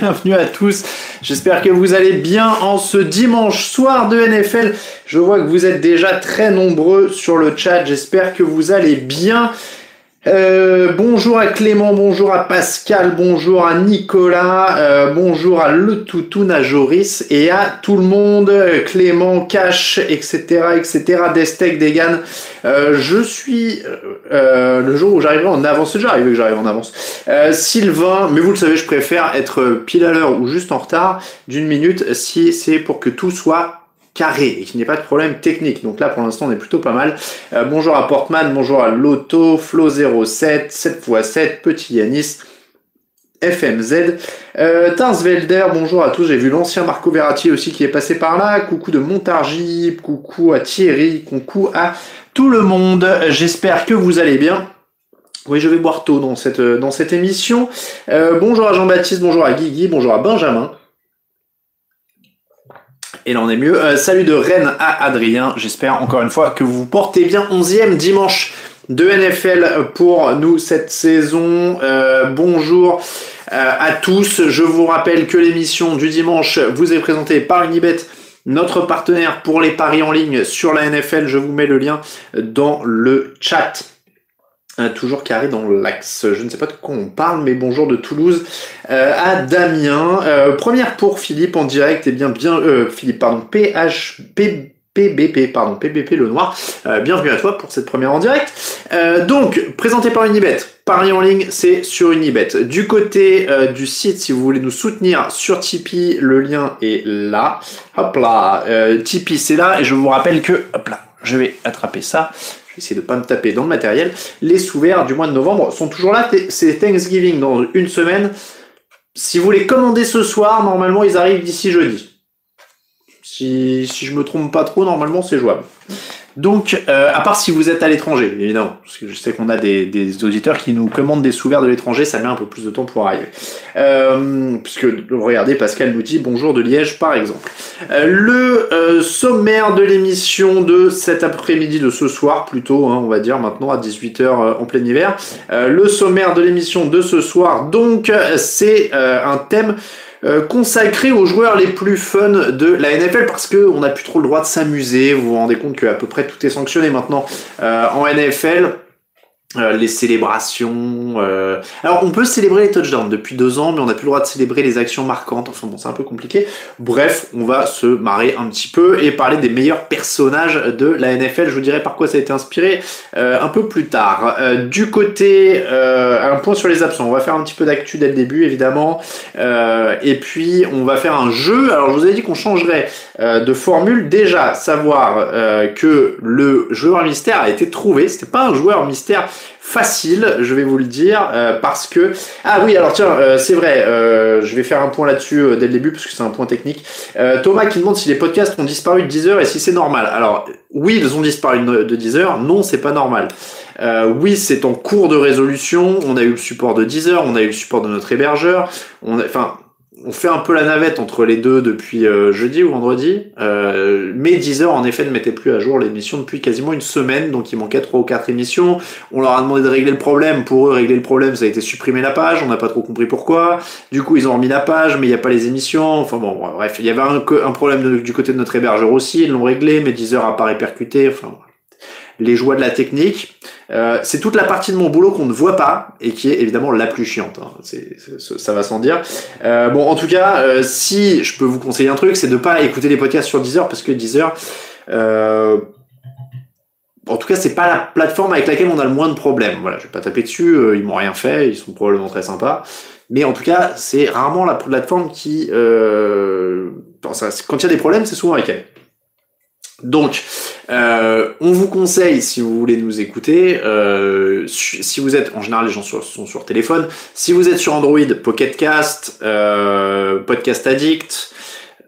bienvenue à tous. J'espère que vous allez bien en ce dimanche soir de NFL. Je vois que vous êtes déjà très nombreux sur le chat. J'espère que vous allez bien. Euh, bonjour à Clément, bonjour à Pascal, bonjour à Nicolas, euh, bonjour à Le Toutoun, à Joris et à tout le monde, Clément, Cash, etc., etc., Destec, Degan. Euh, je suis euh, le jour où j'arriverai en avance, déjà arrivé que j'arrive en avance. Sylvain, mais vous le savez, je préfère être pile à l'heure ou juste en retard d'une minute si c'est pour que tout soit carré et qu'il n'y ait pas de problème technique. Donc là, pour l'instant, on est plutôt pas mal. Euh, bonjour à Portman, bonjour à Loto, Flo07, 7x7, Petit Yanis. FMZ. Euh, bonjour à tous. J'ai vu l'ancien Marco Verratti aussi qui est passé par là. Coucou de Montargis, coucou à Thierry, coucou à tout le monde. J'espère que vous allez bien. Oui, je vais boire tôt dans cette, dans cette émission. Euh, bonjour à Jean-Baptiste, bonjour à Guigui, bonjour à Benjamin. Et là on est mieux. Euh, salut de Rennes à Adrien. J'espère encore une fois que vous vous portez bien. 11e dimanche de NFL pour nous cette saison. Euh, bonjour euh, à tous. Je vous rappelle que l'émission du dimanche vous est présentée par Unibet. Notre partenaire pour les paris en ligne sur la NFL, je vous mets le lien dans le chat. Euh, toujours carré dans l'axe. Je ne sais pas de quoi on parle, mais bonjour de Toulouse euh, à Damien. Euh, première pour Philippe en direct, et bien bien Philippe, pardon, PHP. PBP, pardon, PBP le noir. bienvenue à toi pour cette première en direct. donc, présenté par Unibet. Paris en ligne, c'est sur Unibet. Du côté du site, si vous voulez nous soutenir sur Tipeee, le lien est là. Hop là, Tipeee c'est là, et je vous rappelle que, hop là, je vais attraper ça essayer de pas me taper dans le matériel. Les sous du mois de novembre sont toujours là. C'est Thanksgiving dans une semaine. Si vous les commandez ce soir, normalement ils arrivent d'ici jeudi. Si, si je me trompe pas trop, normalement c'est jouable. Donc, euh, à part si vous êtes à l'étranger, évidemment, parce que je sais qu'on a des, des, auditeurs qui nous commandent des sous de l'étranger, ça met un peu plus de temps pour arriver. Euh, puisque, regardez, Pascal nous dit bonjour de Liège, par exemple. Euh, le euh, sommaire de l'émission de cet après-midi, de ce soir plutôt, hein, on va dire maintenant à 18h en plein hiver. le sommaire de l'émission de ce soir, donc, c'est un thème euh, consacré aux joueurs les plus fun de la NFL parce que on n'a plus trop le droit de s'amuser. Vous vous rendez compte qu'à peu près tout est sanctionné maintenant euh, en NFL. Euh, les célébrations. Euh... Alors, on peut célébrer les touchdowns depuis deux ans, mais on n'a plus le droit de célébrer les actions marquantes. Enfin bon, c'est un peu compliqué. Bref, on va se marrer un petit peu et parler des meilleurs personnages de la NFL. Je vous dirai par quoi ça a été inspiré euh, un peu plus tard. Euh, du côté, un point sur les absents. On va faire un petit peu d'actu dès le début, évidemment. et puis, on va faire un jeu. Alors, je vous ai dit qu'on changerait de formule. Déjà, savoir que le joueur mystère a été trouvé. C'était pas un joueur mystère facile, je vais vous le dire, euh, parce que... Ah oui, alors tiens, euh, c'est vrai, euh, je vais faire un point là-dessus dès le début, parce que c'est un point technique. Thomas qui demande si les podcasts ont disparu de 10 heures et si c'est normal. Alors, oui, ils ont disparu de 10 heures, non, c'est pas normal. oui, c'est en cours de résolution, on a eu le support de 10 heures, on a eu le support de notre hébergeur, on a, enfin, on fait un peu la navette entre les deux depuis euh, jeudi ou vendredi, euh, mais Deezer en effet ne mettait plus à jour l'émission depuis quasiment une semaine, donc il manquait trois ou quatre émissions. On leur a demandé de régler le problème. Pour eux, régler le problème, ça a été supprimer la page. On n'a pas trop compris pourquoi. Du coup, ils ont remis la page, mais il n'y a pas les émissions. Enfin bon, bref, il y avait un, problème du côté de notre hébergeur aussi. Ils l'ont réglé, mais Deezer a pas répercuté. Enfin, les joies de la technique. Euh, c'est toute la partie de mon boulot qu'on ne voit pas et qui est évidemment la plus chiante. Hein. Ça va sans dire. Euh, bon, en tout cas, euh, si je peux vous conseiller un truc, c'est de pas écouter les podcasts sur Deezer parce que Deezer, en tout cas, c'est pas la plateforme avec laquelle on a le moins de problèmes. Voilà, je vais pas taper dessus. ils m'ont rien fait. Ils sont probablement très sympas. Mais en tout cas, c'est rarement la plateforme qui, quand il y a des problèmes, c'est souvent avec elle. Donc, euh, on vous conseille, si vous voulez nous écouter, euh, si vous êtes, en général les gens sont sur téléphone, si vous êtes sur Android, Pocket Cast, euh, Podcast Addict,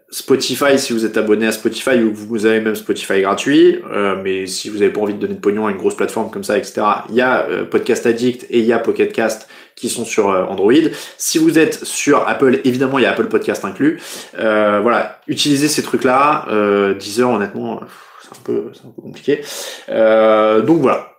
Spotify, si vous êtes abonné à Spotify ou vous avez même Spotify gratuit, mais si vous n'avez pas envie de donner de pognon à une grosse plateforme comme ça, etc., il y a Podcast Addict et il y a Pocket Cast qui sont sur Android. Si vous êtes sur Apple, évidemment, il y a Apple Podcast inclus. voilà, utilisez ces trucs-là. Euh, Deezer, honnêtement, c'est un peu, un peu compliqué. donc voilà,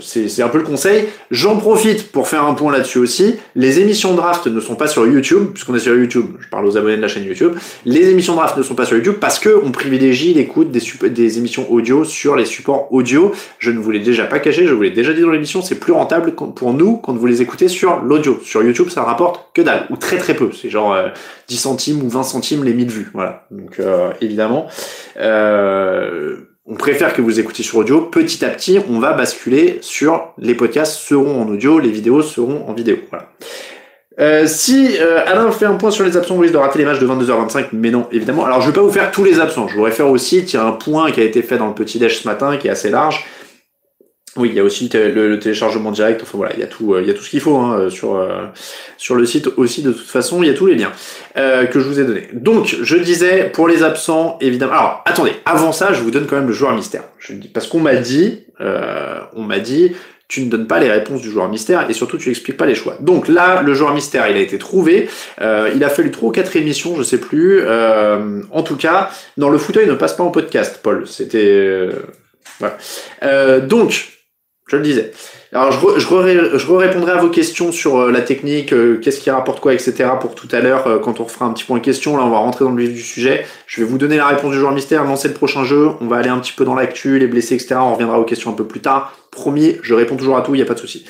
c'est un peu le conseil. J'en profite pour faire un point là-dessus aussi. Les émissions draft ne sont pas sur YouTube, puisqu'on est sur YouTube. Je parle aux abonnés de la chaîne YouTube. Les émissions draft ne sont pas sur YouTube parce que on privilégie l'écoute des, émissions audio sur les supports audio. Je ne vous l'ai déjà pas caché, je vous l'ai déjà dit dans l'émission, c'est plus rentable pour nous quand vous les écoutez sur l'audio. Sur YouTube, ça rapporte que dalle, ou très très peu. C'est genre 10 euh, centimes ou 20 centimes les 1000 vues. Voilà. Donc euh, évidemment. Euh, on préfère que vous écoutiez sur audio. Petit à petit, on va basculer sur les podcasts seront en audio, les vidéos seront en vidéo. Voilà. Euh, si euh, Alain fait un point sur les absents, vous risque de rater les matchs de 22h25, mais non, évidemment. Alors je vais pas vous faire tous les absents, je voudrais faire aussi tirer un point qui a été fait dans le petit déj ce matin, qui est assez large. Oui, il y a aussi le, téléchargement direct. Enfin voilà, il y a tout, euh, il y a tout ce qu'il faut hein, sur euh, sur le site aussi. De toute façon, il y a tous les liens euh, que je vous ai donnés. Donc, je disais pour les absents, évidemment. Alors, attendez. Avant ça, je vous donne quand même le joueur mystère. Je dis parce qu'on m'a dit, on m'a dit, tu ne donnes pas les réponses du joueur mystère et surtout tu expliques pas les choix. Donc là, le joueur mystère, il a été trouvé. il a fallu trois ou quatre émissions, je sais plus. en tout cas, dans le fauteuil ne passe pas en podcast, Paul. C'était voilà. donc je le disais. Alors, je, je, je répondrai à vos questions sur euh, la technique, euh, qu'est-ce qui rapporte quoi, etc. pour tout à l'heure, euh, quand on fera un petit point question. Là, on va rentrer dans le vif du sujet. Je vais vous donner la réponse du joueur mystère, lancer le prochain jeu. On va aller un petit peu dans l'actu, les blessés, etc. On reviendra aux questions un peu plus tard. Promis, je réponds toujours à tout, il n'y a pas de souci.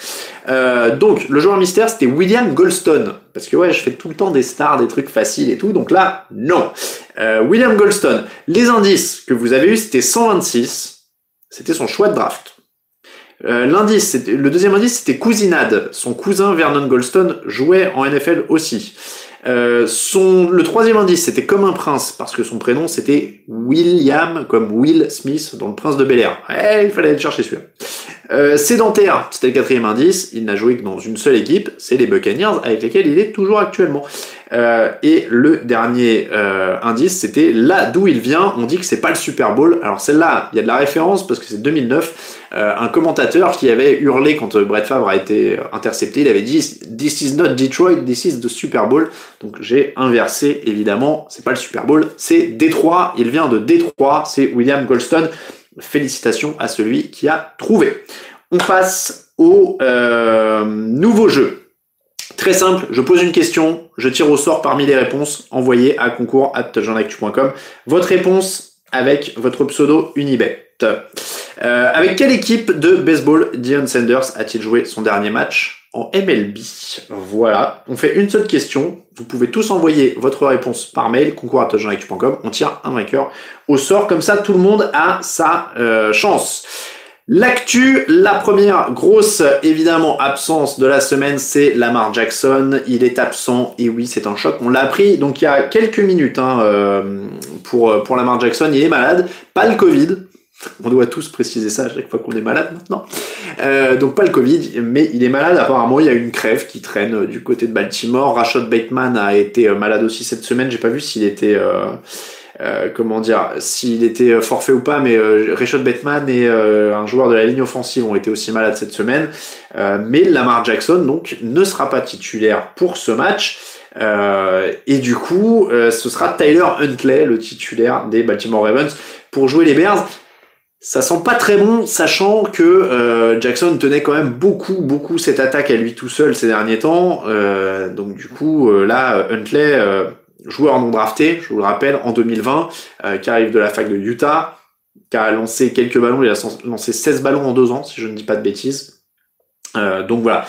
donc, le joueur mystère, c'était William Goldstone. Parce que ouais, je fais tout le temps des stars, des trucs faciles et tout. Donc là, non. William Goldstone. Les indices que vous avez eu, c'était 126. C'était son choix de draft. Euh, l'indice, le deuxième indice, c'était cousinade. Son cousin Vernon Goldstone jouait en NFL aussi. Euh, son, le troisième indice, c'était comme un prince, parce que son prénom, c'était William, comme Will Smith dans Le Prince de Bel Air. il fallait aller chercher celui-là. Euh, sédentaire, c'était le quatrième indice. Il n'a joué que dans une seule équipe, c'est les Buccaneers, avec lesquels il est toujours actuellement. Euh, et le dernier euh, indice, c'était là d'où il vient. On dit que c'est pas le Super Bowl. Alors celle-là, il y a de la référence parce que c'est 2009. un commentateur qui avait hurlé quand Brett Favre a été intercepté, il avait dit "This is not Detroit, this is the Super Bowl." Donc j'ai inversé évidemment. C'est pas le Super Bowl, c'est Détroit. Il vient de Détroit. C'est William Goldstone. Félicitations à celui qui a trouvé. On passe au euh, nouveau jeu. Très simple, je pose une question, je tire au sort parmi les réponses envoyées à concours Votre réponse avec votre pseudo Unibet. Euh, avec quelle équipe de baseball Dion Sanders a-t-il joué son dernier match en MLB Voilà, on fait une seule question. Vous pouvez tous envoyer votre réponse par mail, concours On tire un vainqueur au sort, comme ça tout le monde a sa euh, chance. L'actu, la première grosse évidemment absence de la semaine, c'est Lamar Jackson. Il est absent et oui, c'est un choc. On l'a appris donc il y a quelques minutes hein, euh, pour pour Lamar Jackson. Il est malade, pas le Covid. On doit tous préciser ça à chaque fois qu'on est malade maintenant. Euh, donc pas le Covid, mais il est malade. Apparemment, il y a une crève qui traîne du côté de Baltimore. Rashad Bateman a été malade aussi cette semaine. J'ai pas vu s'il était euh, comment dire, s'il était forfait ou pas, mais euh, Rashad Bateman et euh, un joueur de la ligne offensive ont été aussi malades cette semaine. Euh, mais Lamar Jackson donc ne sera pas titulaire pour ce match. et du coup, ce sera Tyler Huntley, le titulaire des Baltimore Ravens, pour jouer les Bears. Ça sent pas très bon, sachant que Jackson tenait quand même beaucoup, beaucoup cette attaque à lui tout seul ces derniers temps. donc du coup, là, Huntley joueur non drafté, je vous le rappelle, en 2020, euh, qui arrive de la fac de Utah, qui a lancé quelques ballons, il a lancé 16 ballons en deux ans, si je ne dis pas de bêtises. Euh, donc voilà.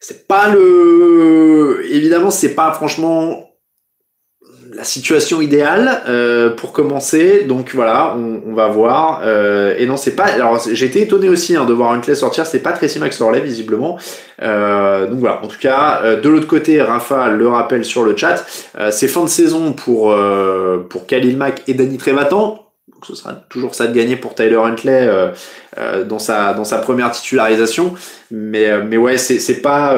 C'est pas le. Évidemment, c'est pas franchement la situation idéale euh, pour commencer. Donc voilà, on, va voir. Euh, et non, c'est pas. Alors été étonné aussi hein, de voir Huntley sortir. C'est pas Tracy McSorley visiblement. Euh, donc voilà. En tout cas, de l'autre côté, Rafa le rappelle sur le chat. c'est fin de saison pour pour Khalil Mack et Danny Trevatan. Donc ce sera toujours ça de gagner pour Tyler Huntley dans sa dans sa première titularisation. Mais mais ouais, c'est c'est pas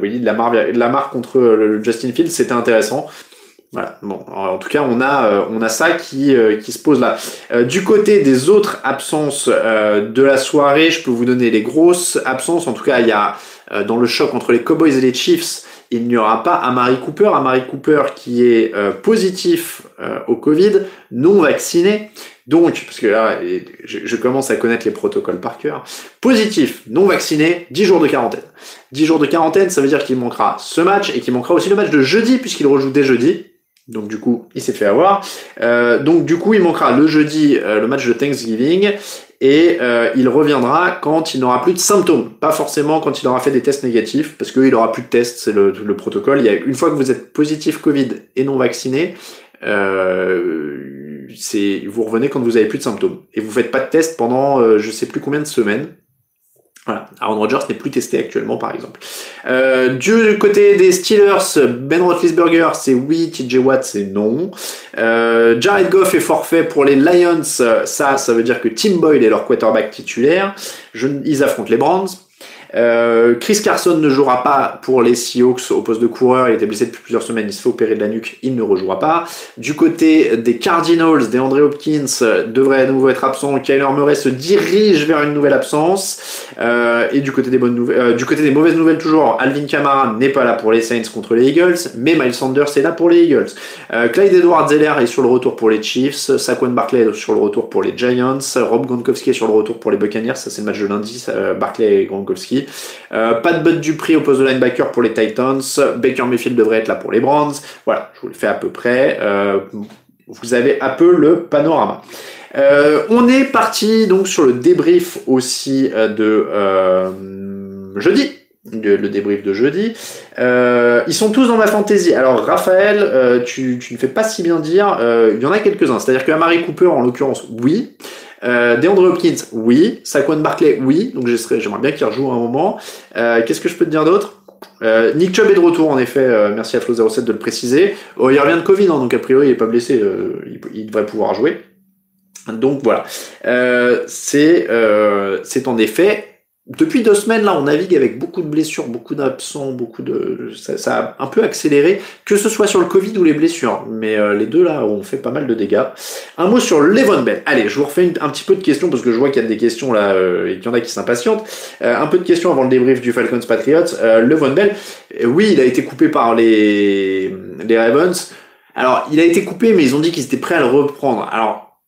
oui de la marque de la marque contre le Justin Fields, c'était intéressant. Voilà. Bon, en tout cas, on a euh, on a ça qui euh, qui se pose là. Euh, du côté des autres absences de la soirée, je peux vous donner les grosses absences. En tout cas, il y a dans le choc entre les Cowboys et les Chiefs, il n'y aura pas Amari Cooper. Amari Cooper qui est positif au Covid, non vacciné. Donc, parce que là, je, je, commence à connaître les protocoles par cœur. Positif, non vacciné, 10 jours de quarantaine. 10 jours de quarantaine, ça veut dire qu'il manquera ce match et qu'il manquera aussi le match de jeudi, puisqu'il rejoue dès jeudi. Donc du coup, il s'est fait avoir. Euh, donc du coup, il manquera le jeudi euh, le match de Thanksgiving et euh, il reviendra quand il n'aura plus de symptômes, pas forcément quand il aura fait des tests négatifs, parce qu'il aura plus de tests, c'est le, le, protocole. Il y a une fois que vous êtes positif Covid et non vacciné, c'est vous revenez quand vous avez plus de symptômes et vous faites pas de test pendant je sais plus combien de semaines. Voilà. Aaron Rodgers n'est plus testé actuellement, par exemple. Euh, du côté des Steelers, Ben Roethlisberger, c'est oui. TJ Watt, c'est non. Euh, Jared Goff est forfait pour les Lions. Ça, ça veut dire que Tim Boyd est leur quarterback titulaire. Ils affrontent les Browns. Euh, Chris Carson ne jouera pas pour les Seahawks au poste de coureur. Il était blessé depuis plusieurs semaines. Il se fait opérer de la nuque. Il ne rejouera pas. Du côté des Cardinals, des André Hopkins devrait à nouveau être absent. Kyler Murray se dirige vers une nouvelle absence. Euh, et du côté des euh, du côté des mauvaises nouvelles toujours, Alvin Kamara n'est pas là pour les Saints contre les Eagles, mais Miles Sanders est là pour les Eagles. Euh, Clyde Edwards-Zeller est sur le retour pour les Chiefs. Saquon Barkley est sur le retour pour les Giants. Rob Gronkowski est sur le retour pour les Buccaneers. Ça c'est le match de lundi. Barkley et Gronkowski. Euh, pas de Bud Dupree au poste de linebacker pour les Titans. Baker Mayfield devrait être là pour les Browns. Voilà, je vous le fais à peu près. Euh, vous avez un peu le panorama. Euh, on est parti donc sur le débrief aussi de jeudi. Le, débrief de jeudi. ils sont tous dans ma fantaisie. Alors Raphaël, tu, tu, ne fais pas si bien dire. il y en a quelques-uns. C'est-à-dire que Amari Cooper, en l'occurrence, oui. Euh, DeAndre Hopkins, oui. Saquon Barkley, oui. Donc j'aimerais bien qu'il rejoue un moment. Euh, Qu'est-ce que je peux te dire d'autre? Euh, Nick Chubb est de retour en effet, euh, merci à Flo07 de le préciser. Oh, il revient de Covid, hein, donc a priori il est pas blessé, euh, il, il, devrait pouvoir jouer. Donc voilà, c'est c'est en effet depuis deux semaines, là, on navigue avec beaucoup de blessures, beaucoup d'absents, beaucoup de. Ça, a un peu accéléré, que ce soit sur le Covid ou les blessures. Mais euh, les deux, là, on fait pas mal de dégâts. Un mot sur Levon Bell. Allez, je vous refais un petit peu de questions parce que je vois qu'il y a des questions là euh, et qu'il y en a qui s'impatientent. Euh, un peu de questions avant le débrief du Falcons Patriots. Levon Bell, oui, il a été coupé par les, les Ravens. Alors, il a été coupé, mais ils ont dit qu'ils étaient prêts à le reprendre. Alors,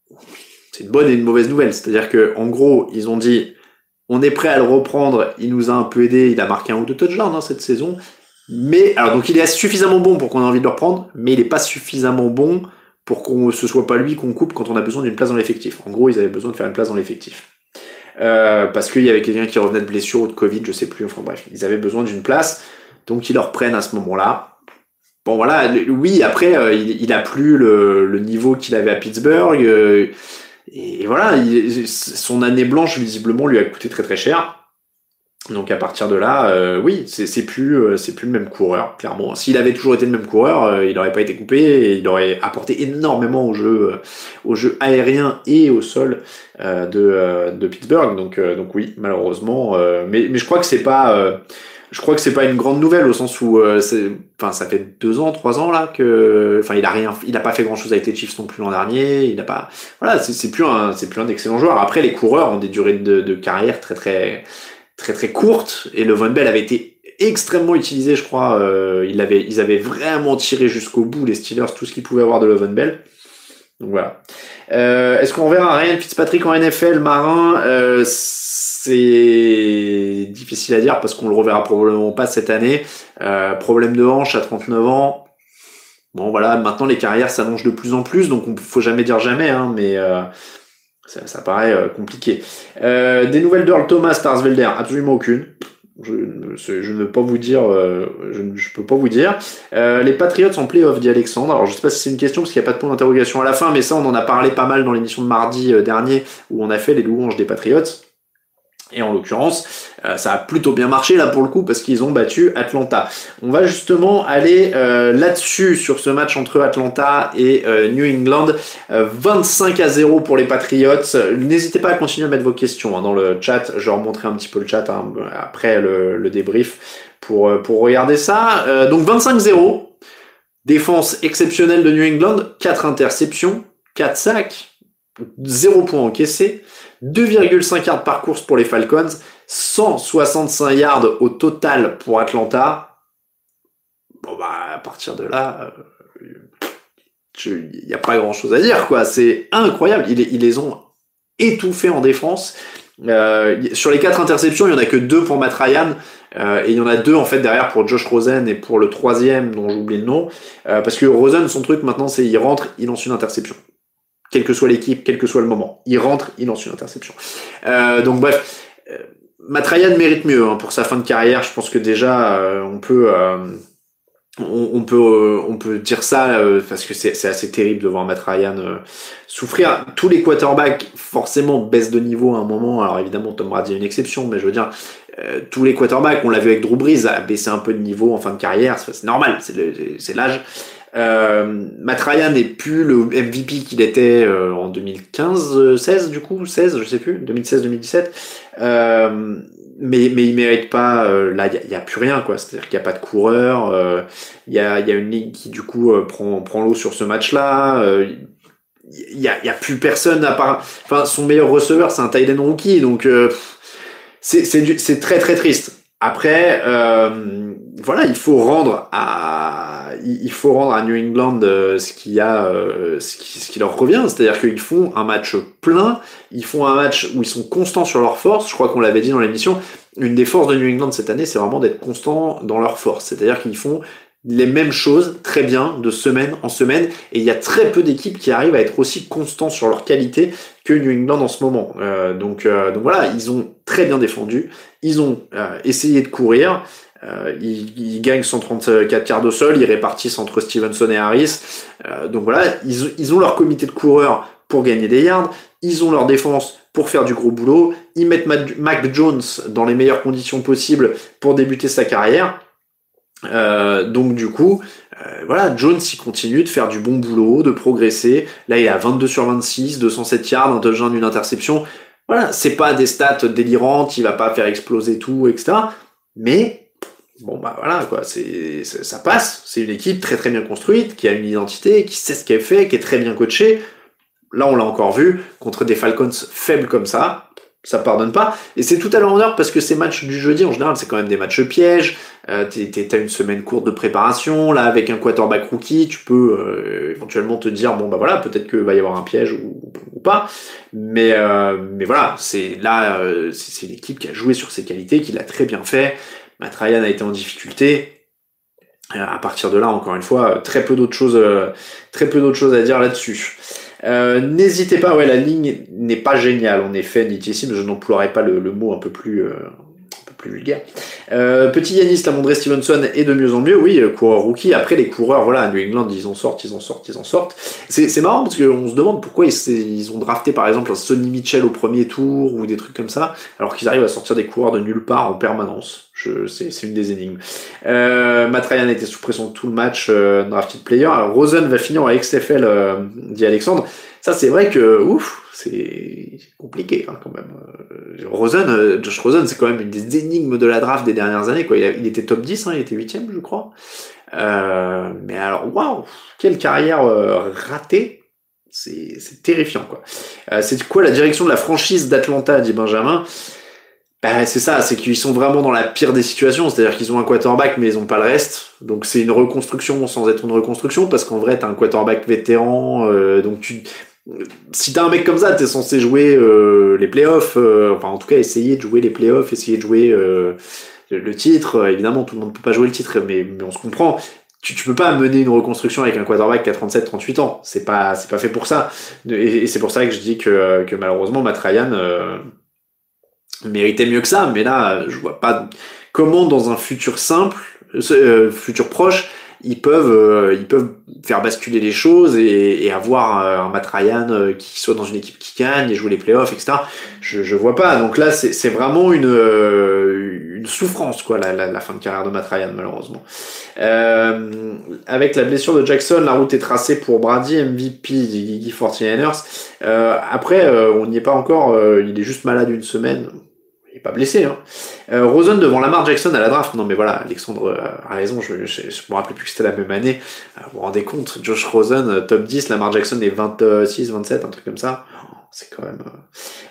c'est une bonne et une mauvaise nouvelle. C'est-à-dire que, en gros, ils ont dit on est prêt à le reprendre. Il nous a un peu aidé. Il a marqué un ou deux touchdowns hein, cette saison. Mais alors donc il est suffisamment bon pour qu'on ait envie de le reprendre, mais il n'est pas suffisamment bon pour qu'on ce soit pas lui qu'on coupe quand on a besoin d'une place dans l'effectif. En gros, ils avaient besoin de faire une place dans l'effectif. Euh, parce qu'il y avait quelqu'un qui revenait de blessure ou de Covid, je sais plus. Enfin bref, ils avaient besoin d'une place, donc ils le reprennent à ce moment-là. Bon voilà, oui après euh, il, il, a plus le, niveau qu'il avait à Pittsburgh. Euh, et voilà, son année blanche, visiblement, lui a coûté très très cher. Donc à partir de là, euh, oui, c'est plus euh, c'est plus le même coureur, clairement. S'il avait toujours été le même coureur, euh, il n'aurait pas été coupé et il aurait apporté énormément au jeu au jeu aérien et au sol de, de Pittsburgh. Donc donc oui, malheureusement, mais mais je crois que c'est pas je crois que c'est pas une grande nouvelle au sens où euh, enfin ça fait deux ans trois ans là que enfin il a rien il a pas fait grand chose avec les Chiefs non plus l'an dernier il n'a pas voilà c'est plus un c'est plus un excellent joueur après les coureurs ont des durées de, carrière très très très très courtes et le Von Bell avait été extrêmement utilisé je crois euh, il avait ils avaient vraiment tiré jusqu'au bout les Steelers tout ce qu'ils pouvaient avoir de Von Bell. Donc voilà. Euh, est-ce qu'on verra Ryan Fitzpatrick en NFL marin? Euh, c'est difficile à dire parce qu'on le reverra probablement pas cette année. Euh, problème de hanche à 39 ans. Bon voilà, maintenant les carrières s'allongent de plus en plus, donc on faut jamais dire jamais, hein, mais euh, ça, ça, paraît euh, compliqué. Euh, des nouvelles d'Earl Thomas, Starsvelder, absolument aucune. Je, ne peux pas vous dire. je ne peux pas vous dire. les Patriots en playoff, dit Alexandre. Alors je sais pas si c'est une question parce qu'il n'y a pas de point d'interrogation à la fin, mais ça on en a parlé pas mal dans l'émission de mardi dernier où on a fait les louanges des Patriots. Et en l'occurrence, euh, ça a plutôt bien marché là pour le coup parce qu'ils ont battu Atlanta. On va justement aller euh, là-dessus sur ce match entre Atlanta et euh, New England. 25 à 0 pour les Patriots. N'hésitez pas à continuer à mettre vos questions hein, dans le chat. Je remontrerai un petit peu le chat hein, après le, le, débrief pour, pour regarder ça. donc 25-0. Défense exceptionnelle de New England. 4 interceptions, 4 sacs, 0 points encaissés. 2,5 yards par course pour les Falcons, 165 yards au total pour Atlanta. Bon bah à partir de là, euh, il n'y a pas grand chose à dire, quoi. C'est incroyable. Ils, les ont étouffés en défense. Euh, sur les quatre interceptions, il y en a que deux pour Matt Ryan. Euh, et il y en a deux en fait derrière pour Josh Rosen et pour le troisième dont j'oublie le nom. Parce que Rosen, son truc maintenant, c'est il rentre, il lance une interception. Quelle que soit l'équipe, quel que soit le moment. Il rentre, il lance une interception. Euh, donc bref, euh, Matt Ryan mérite mieux hein, pour sa fin de carrière. Je pense que déjà, euh, on peut on, peut euh, on peut dire ça euh, parce que c'est assez terrible de voir Matt Ryan euh, souffrir. Tous les quarterbacks forcément baissent de niveau à un moment. Alors évidemment Tom Brady est une exception, mais je veux dire tous les quarterbacks, on l'a vu avec Drew Brees, a baissé un peu de niveau en fin de carrière. C'est normal, c'est l'âge. Euh, Matt Ryan n'est plus le MVP qu'il était en 2015, 16 du coup, 16, je sais plus, 2016-2017. Euh, mais mais il mérite pas euh, là il y, a, plus rien quoi c'est-à-dire qu'il y a pas de coureur euh, il y a y a une ligue qui du coup euh, prend prend l'eau sur ce match-là il y a y a plus personne à part enfin son meilleur receveur c'est un Tyden rookie donc c'est très très triste après voilà il faut rendre à il faut rendre à New England euh, ce qui a, euh, ce, qui, leur revient, c'est-à-dire qu'ils font un match plein, ils font un match où ils sont constants sur leur force. Je crois qu'on l'avait dit dans l'émission. Une des forces de New England cette année, c'est vraiment d'être constant dans leur force, c'est-à-dire qu'ils font les mêmes choses très bien de semaine en semaine et il y a très peu d'équipes qui arrivent à être aussi constants sur leur qualité que New England en ce moment. Euh, donc, donc voilà, ils ont très bien défendu, ils ont essayé de courir. Euh, ils, gagnent 134 quarts de sol, ils répartissent entre Stevenson et Harris. Euh, donc voilà, ils, ils, ont leur comité de coureurs pour gagner des yards, ils ont leur défense pour faire du gros boulot, ils mettent Mac Jones dans les meilleures conditions possibles pour débuter sa carrière. Euh, donc du coup, euh, voilà, Jones il continue de faire du bon boulot, de progresser. Là il est à 22 sur 26, 207 yards, un touchdown, une interception. Voilà, c'est pas des stats délirantes, il va pas faire exploser tout, etc. Mais bon bah voilà quoi, c'est ça passe. C'est une équipe très très bien construite, qui a une identité, qui sait ce qu'elle fait, qui est très bien coachée. Là, on l'a encore vu contre des Falcons faibles comme ça, ça pardonne pas. Et c'est tout à leur honneur parce que ces matchs du jeudi en général, c'est quand même des matchs pièges. Euh, T'as une semaine courte de préparation. Là, avec un quarterback rookie, tu peux euh, éventuellement te dire bon bah voilà, peut-être que va y avoir un piège ou, pas. Mais euh, mais voilà, c'est là, euh, c'est l'équipe qui a joué sur ses qualités, qui l'a très bien fait. Matt a été en difficulté. Euh, à partir de là, encore une fois, très peu d'autres choses, euh, très peu d'autres choses à dire là-dessus. Euh, N'hésitez pas, ouais, la ligne n'est pas géniale en effet, mais je n'emploierai pas le, mot un peu plus, plus vulgaire. Euh, petit Yanis, Lamondre Stevenson est de mieux en mieux, oui, coureur rookie. Après, les coureurs, voilà, à New England, ils en sortent, ils en sortent, ils en sortent. C'est marrant parce qu'on se demande pourquoi ils, ils, ont drafté par exemple un Sonny Mitchell au premier tour ou des trucs comme ça, alors qu'ils arrivent à sortir des coureurs de nulle part en permanence. C'est une des énigmes. Euh, Matt Ryan était sous pression tout le match, euh, drafted player. Alors Rosen va finir à XFL, euh, dit Alexandre. Ça, c'est vrai que, ouf, c'est compliqué hein, quand même. Euh, Rosen, euh, Josh Rosen, c'est quand même une des énigmes de la draft des dernières années. Quoi. Il, était top 10, hein, il était 8 je crois. Euh, mais alors, waouh, quelle carrière ratée. C'est terrifiant, quoi. c'est quoi la direction de la franchise d'Atlanta, dit Benjamin? Bah, c'est ça, c'est qu'ils sont vraiment dans la pire des situations, c'est-à-dire qu'ils ont un quarterback mais ils ont pas le reste. Donc c'est une reconstruction sans être une reconstruction parce qu'en vrai t'as un quarterback vétéran, donc tu si t'as un mec comme ça, t'es censé jouer euh, les playoffs, euh, enfin en tout cas essayer de jouer les playoffs, essayer de jouer euh, le titre. Évidemment, tout le monde peut pas jouer le titre, mais, mais on se comprend. Tu, tu peux pas mener une reconstruction avec un quarterback qui a 37-38 ans. C'est pas, c'est pas fait pour ça. Et, c'est pour ça que je dis que, que malheureusement, Matt Ryan méritait mieux que ça. Mais là, je vois pas comment dans un futur simple, futur proche, ils peuvent, euh, ils peuvent faire basculer les choses et, et avoir euh, un Matt Ryan euh, qui soit dans une équipe qui gagne et jouer les playoffs, etc. Je, je vois pas. Donc là, c'est vraiment une, une souffrance, quoi, la, la, la, fin de carrière de Matt Ryan, malheureusement. Euh, avec la blessure de Jackson, la route est tracée pour Brady, MVP des 49ers. Euh, après, on n'y est pas encore. il est juste malade une semaine il est pas blessé. Hein. Euh, Rosen devant Lamar Jackson à la draft. Non mais voilà, Alexandre euh, a raison, je, je, me rappelais plus que c'était la même année. Euh, vous vous rendez compte, Josh Rosen, top 10, Lamar Jackson est 26, 27, un truc comme ça. c'est quand même.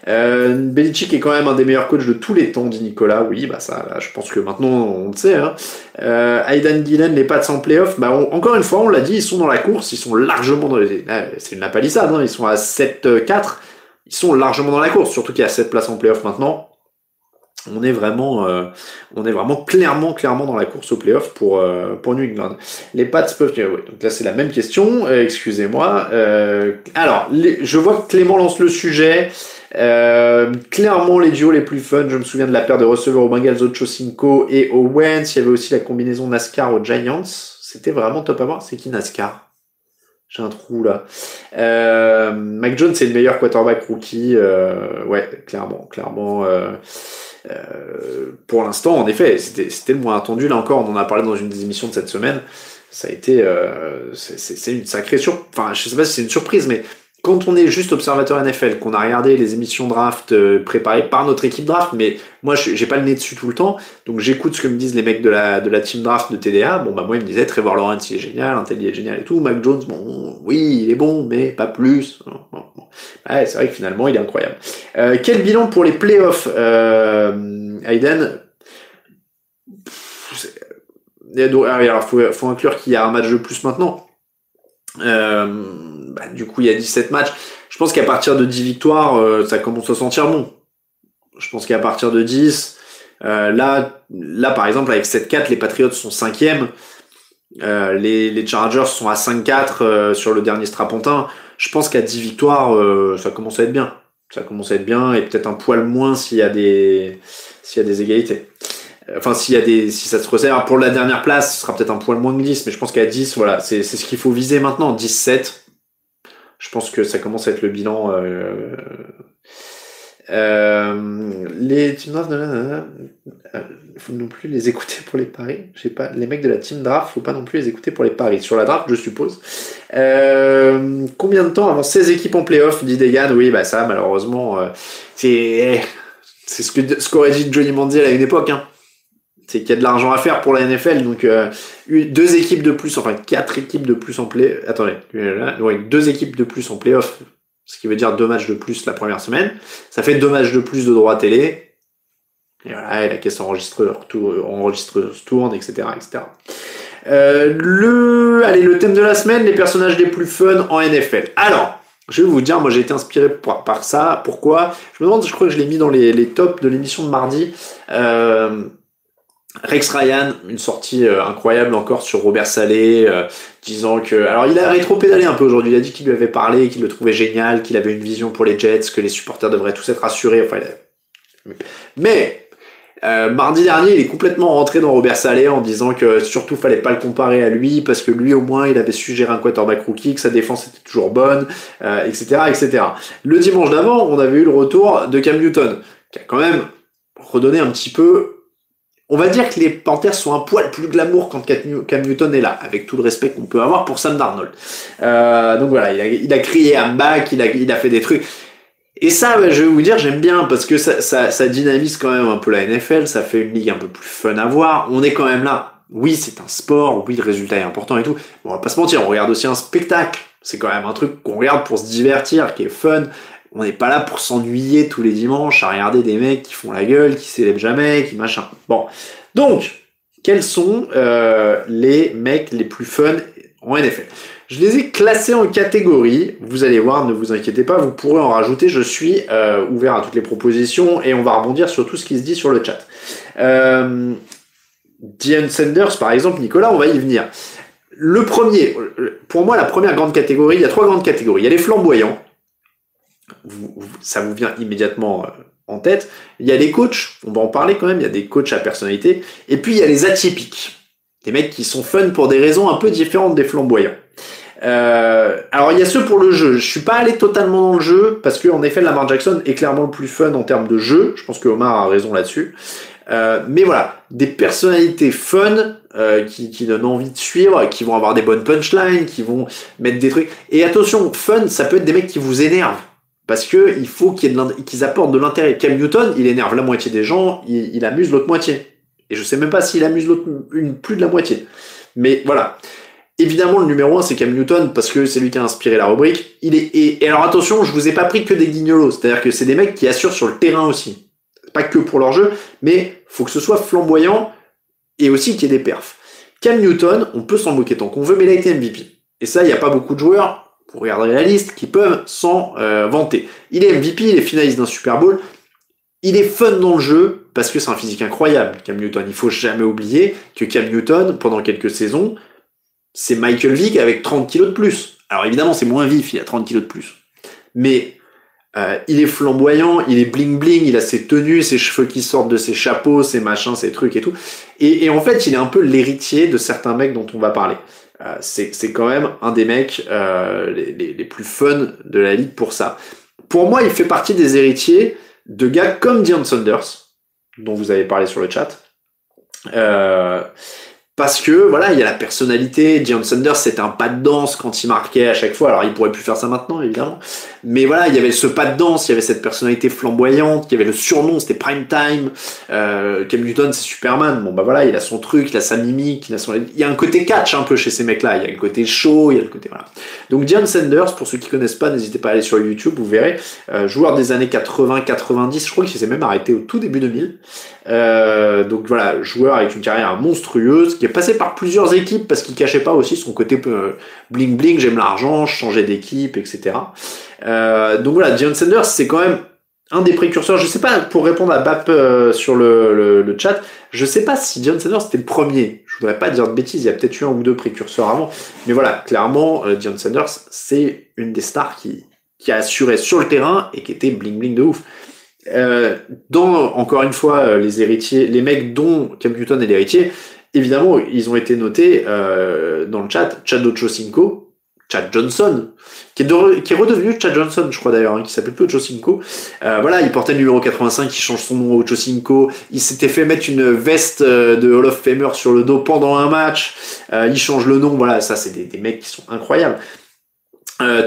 Euh... Belichick est quand même un des meilleurs coachs de tous les temps, dit Nicolas. Oui, bah ça, là, je pense que maintenant on le sait. Hein. Euh, Aidan Gillen, les Pats en playoff, bah encore une fois, on l'a dit, ils sont dans la course, ils sont largement dans les. C'est une palissade, hein, ils sont à 7-4, ils sont largement dans la course, surtout qu'il y a 7 places en playoff maintenant on est vraiment, euh, on est vraiment clairement, clairement dans la course au playoff pour euh, pour New England. Les Pats peuvent, oui, donc là c'est la même question. Euh, excusez-moi. alors, je vois que Clément lance le sujet. clairement les duos les plus fun. Je me souviens de la paire de receveurs aux Bengals, Ocho Cinco et Owens. Il y avait aussi la combinaison NASCAR aux Giants. C'était vraiment top à voir. C'est qui NASCAR? J'ai un trou là. Euh, Mac Jones, c'est le meilleur quarterback rookie. ouais, clairement, clairement. Euh, pour l'instant, en effet, c'était le moins attendu. Là encore, on en a parlé dans une des émissions de cette semaine. Ça a été, euh, c'est une sacrée surprise. Enfin, je sais pas si c'est une surprise, mais quand on est juste observateur NFL, qu'on a regardé les émissions draft euh, préparées par notre équipe draft, mais moi j'ai pas le nez dessus tout le temps, donc j'écoute ce que me disent les mecs de la, de la team draft de TDA. Bon bah moi ils me disaient Trevor Lawrence il est génial, Intel il est génial et tout, Mac Jones bon oui il est bon mais pas plus. Ouais, c'est vrai que finalement il est incroyable. Euh, quel bilan pour les playoffs, euh, Aiden alors, faut, faut inclure qu'il y a un match de plus maintenant. Euh, bah, du coup, il y a 17 matchs. Je pense qu'à partir de 10 victoires, euh, ça commence à sentir bon. Je pense qu'à partir de 10, euh, là, là, par exemple, avec 7-4, les Patriots sont 5e. Euh, les, les, Chargers sont à 5-4 sur le dernier strapontin. Je pense qu'à 10 victoires, ça commence à être bien. Ça commence à être bien et peut-être un poil moins s'il y a des s'il y a des égalités. Enfin, s'il y a des, si ça se resserre pour la dernière place, ce sera peut-être un poil moins que 10, mais je pense qu'à 10, voilà, c'est ce qu'il faut viser maintenant. 10-7, je pense que ça commence à être le bilan. Euh, euh, les team draft, il faut non plus les écouter pour les paris. J'ai pas les mecs de la team draft, faut pas non plus les écouter pour les paris. Sur la draft, je suppose. Euh, combien de temps avant 16 équipes en playoff dit Degan? Oui, bah ça, malheureusement, c'est c'est ce que ce qu'aurait dit Johnny Manziel à une époque. Hein c'est qu'il y a de l'argent à faire pour la NFL. Donc euh, deux équipes de plus, enfin quatre équipes de plus en play. Attendez, deux équipes de plus en playoff, ce qui veut dire deux matchs de plus la première semaine. Ça fait deux matchs de plus de droits télé. Et voilà, et la caisse enregistreuse tourne, etc., etc. Euh, le, allez, le thème de la semaine, les personnages les plus fun en NFL. Alors, je vais vous dire, moi j'ai été inspiré par, ça. Pourquoi? Je me demande, je crois que je l'ai mis dans les, les tops de l'émission de mardi. Euh, Rex Ryan, une sortie euh, incroyable encore sur Robert Salé, euh, disant que... Alors il a rétro-pédalé un peu aujourd'hui, il a dit qu'il lui avait parlé, qu'il le trouvait génial, qu'il avait une vision pour les Jets, que les supporters devraient tous être rassurés. Enfin, Mais euh, mardi dernier, il est complètement rentré dans Robert Salé en disant que surtout fallait pas le comparer à lui parce que lui au moins il avait su gérer un quarterback rookie, que sa défense était toujours bonne, etc., etc. Le dimanche d'avant, on avait eu le retour de Cam Newton, qui a quand même redonné un petit peu on va dire que les Panthers sont un poil plus glamour quand Cam Newton est là, avec tout le respect qu'on peut avoir pour Sam Darnold. Euh, donc voilà, il a, crié un back, il a, il a fait des trucs. Et ça, je vais vous dire, j'aime bien parce que ça, ça, dynamise quand même un peu la NFL, ça fait une ligue un peu plus fun à voir. On est quand même là. Oui, c'est un sport, oui, le résultat est important et tout. on va pas se mentir, on regarde aussi un spectacle. C'est quand même un truc qu'on regarde pour se divertir, qui est fun. On n'est pas là pour s'ennuyer tous les dimanches à regarder des mecs qui font la gueule, qui s'élèvent jamais, qui machin. Bon. Donc, quels sont euh, les mecs les plus fun en NFL Je les ai classés en catégories. Vous allez voir, ne vous inquiétez pas, vous pourrez en rajouter. Je suis euh, ouvert à toutes les propositions et on va rebondir sur tout ce qui se dit sur le chat. Euh, Diane Sanders, par exemple, Nicolas, on va y venir. Le premier, pour moi, la première grande catégorie, il y a trois grandes catégories. Il y a les flamboyants ça vous vient immédiatement euh, en tête. Il y a les coachs, on va en parler quand même, il y a des coachs à personnalité. Et puis il y a les atypiques, des mecs qui sont fun pour des raisons un peu différentes des flamboyants. Euh, alors il y a ceux pour le jeu. Je suis pas allé totalement dans le jeu parce que en effet Lamar Jackson est clairement le plus fun en termes de jeu. Je pense que Omar a raison là-dessus. Euh, mais voilà, des personnalités fun qui, qui donnent envie de suivre, qui vont avoir des bonnes punchlines, qui vont mettre des trucs. Et attention, fun, ça peut être des mecs qui vous énervent. Parce que il faut qu'ils apportent de l'intérêt. Cam Newton, il énerve la moitié des gens, il, amuse l'autre moitié. Et je sais même pas s'il amuse l'autre plus de la moitié. Mais voilà. Évidemment, le numéro 1, c'est Cam Newton, parce que c'est lui qui a inspiré la rubrique. Il est, et, alors attention, je vous ai pas pris que des guignolos. C'est-à-dire que c'est des mecs qui assurent sur le terrain aussi. Pas que pour leur jeu, mais faut que ce soit flamboyant et aussi qu'il y ait des perfs. Cam Newton, on peut s'en moquer tant qu'on veut, mais il a été MVP. Et ça, il n'y a pas beaucoup de joueurs, vous regarderez la liste, qui peuvent s'en euh, vanter. Il est MVP, il est finaliste d'un Super Bowl. Il est fun dans le jeu parce que c'est un physique incroyable, Cam Newton. Il faut jamais oublier que Cam Newton, pendant quelques saisons, c'est Michael Vick avec 30 kilos de plus. Alors évidemment, c'est moins vif, il a 30 kilos de plus. Mais euh, il est flamboyant, il est bling bling, il a ses tenues, ses cheveux qui sortent de ses chapeaux, ses machins, ses trucs et tout. Et, en fait, il est un peu l'héritier de certains mecs dont on va parler. Euh, c'est quand même un des mecs euh, les, les, plus fun de la ligue pour ça. Pour moi, il fait partie des héritiers de gars comme Dion Saunders, dont vous avez parlé sur le chat. Euh, parce que voilà, il y a la personnalité. Dion Sanders, c'était un pas de danse quand il marquait à chaque fois. Alors, il pourrait plus faire ça maintenant, évidemment. Mais voilà, il y avait ce pas de danse, il y avait cette personnalité flamboyante, il y avait le surnom, c'était Prime Time. Euh, Cam Newton, c'est Superman. Bon, bah voilà, il a son truc, il a sa mimique, il a son. Il y a un côté catch un peu chez ces mecs-là. Il y a le côté show, il y a le côté voilà. Donc, Dion Sanders, pour ceux qui connaissent pas, n'hésitez pas à aller sur YouTube, vous verrez. Euh, joueur des années 80-90, je crois qu'il s'est même arrêté au tout début 2000. Euh, donc voilà, joueur avec une carrière monstrueuse, qui passé par plusieurs équipes parce qu'il cachait pas aussi son côté euh, bling bling, j'aime l'argent, je changeais d'équipe, etc. Euh, donc voilà, Dion Sanders, c'est quand même un des précurseurs. Je sais pas, pour répondre à Bap euh, sur le, le, chat, je sais pas si Dion Sanders c'était le premier. Je voudrais pas dire de bêtises, il y a peut-être eu un ou deux précurseurs avant. Mais voilà, clairement, euh, Dion Sanders, c'est une des stars qui, qui a assuré sur le terrain et qui était bling bling de ouf. Dans, encore une fois, les héritiers, les mecs dont Cam Newton est l'héritier, évidemment, ils ont été notés euh, dans le chat. Chad Ochocinco, Chad Johnson, qui est, redevenu Chad Johnson, je crois d'ailleurs, hein, qui s'appelle plus Ochocinco. Euh, voilà, il portait le numéro 85, il change son nom à Ochocinco. Il s'était fait mettre une veste de Hall of Famer sur le dos pendant un match. il change le nom, voilà, ça c'est des, des, mecs qui sont incroyables.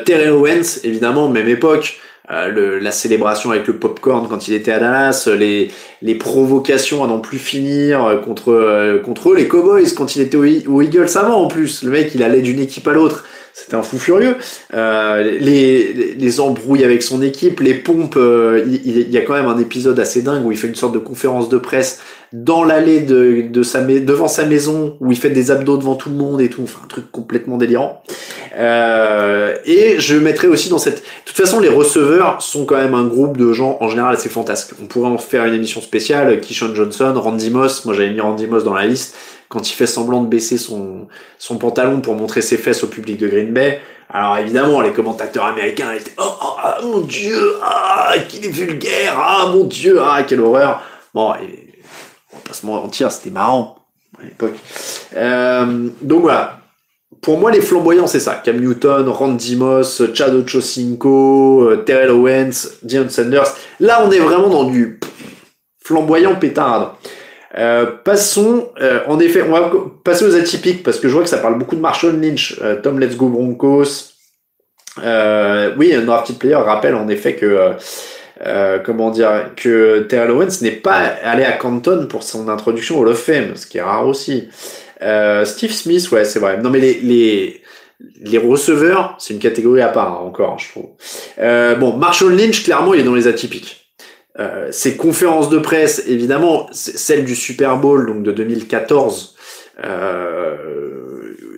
Terrell Owens, évidemment, même époque. Euh, le, la célébration avec le popcorn quand il était à Dallas, les, les provocations à n'en plus finir euh, contre, euh, contre eux, les Cowboys quand il était aux, Eagles avant en plus. Le mec, il allait d'une équipe à l'autre. C'était un fou furieux. Euh, les, les embrouilles avec son équipe, les pompes. il, il, y a quand même un épisode assez dingue où il fait une sorte de conférence de presse dans l'allée de, de sa, devant sa maison où il fait des abdos devant tout le monde et tout. Enfin, un truc complètement délirant. Euh, et je mettrai aussi dans cette... De toute façon, les receveurs sont quand même un groupe de gens en général assez fantasques. On pourrait en faire une émission spéciale. Kishon Johnson, Randy Moss. Moi, j'avais mis Randy Moss dans la liste quand il fait semblant de baisser son, son pantalon pour montrer ses fesses au public de Green Bay. Alors évidemment, les commentateurs américains étaient oh, oh, oh, mon dieu, ah qu'il est vulgaire, ah mon dieu, ah quelle horreur. Bon, et, on va pas se mentir, c'était marrant à l'époque. Euh, donc voilà, pour moi, les flamboyants, c'est ça. Cam Newton, Randy Moss, Chad Ochocinco, euh, Terrell Owens, Dion Sanders. Là, on est vraiment dans du flamboyant pétard. Euh, passons, euh, en effet, on aux atypiques parce que je vois que ça parle beaucoup de Marshall Lynch, Tom Let's Go Broncos. oui, un drafted player rappelle en effet que comment dire que Terrell Owens n'est pas allé à Canton pour son introduction au Love Fame, ce qui est rare aussi. Euh, Steve Smith, ouais, c'est vrai. Non, mais les, les, les receveurs, c'est une catégorie à part hein, encore, je trouve. Euh, bon, Marshall Lynch, clairement, il est dans les atypiques. Euh, ses conférences de presse, évidemment, celle du Super Bowl, donc de 2014. Euh,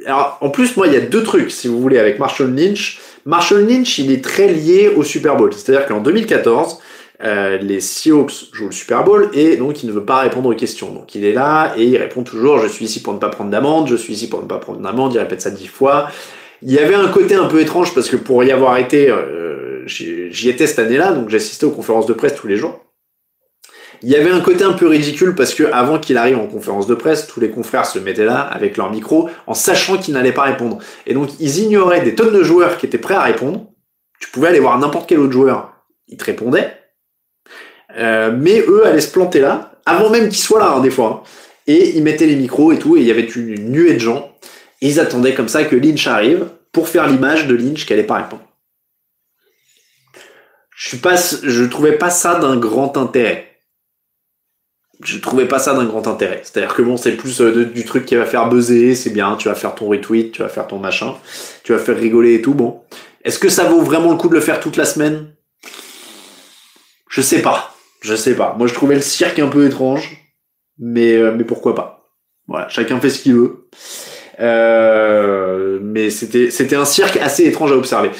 alors, en plus, moi, il y a deux trucs, si vous voulez, avec Marshall Lynch. Marshall Lynch, il est très lié au Super Bowl. C'est-à-dire qu'en 2014, euh, les Seahawks jouent le Super Bowl et donc il ne veut pas répondre aux questions. Donc il est là et il répond toujours je suis ici pour ne pas prendre d'amende, je suis ici pour ne pas prendre d'amende, il répète ça dix fois. Il y avait un côté un peu étrange parce que pour y avoir été, euh, j'y étais cette année-là, donc j'assistais aux conférences de presse tous les jours. Il y avait un côté un peu ridicule parce que avant qu'il arrive en conférence de presse, tous les confrères se mettaient là avec leur micro en sachant qu'ils n'allaient pas répondre. Et donc ils ignoraient des tonnes de joueurs qui étaient prêts à répondre. Tu pouvais aller voir n'importe quel autre joueur, il te répondait euh, mais eux allaient se planter là, avant même qu'ils soient là, hein, des fois. Et ils mettaient les micros et tout, et il y avait une nuée de gens. Ils attendaient comme ça que Lynch arrive pour faire l'image de Lynch qui allait pas répondre. Je suis trouvais pas ça d'un grand intérêt. je trouvais pas ça d'un grand intérêt. C'est-à-dire que bon, c'est plus euh, du truc qui va faire buzzer, c'est bien, tu vas faire ton retweet, tu vas faire ton machin, tu vas faire rigoler et tout. Bon, est-ce que ça vaut vraiment le coup de le faire toute la semaine? Je sais pas, je sais pas. Moi, je trouvais le cirque un peu étrange, mais euh, mais pourquoi pas Voilà, chacun fait ce qu'il veut. Euh, mais c'était c'était un cirque assez étrange à observer.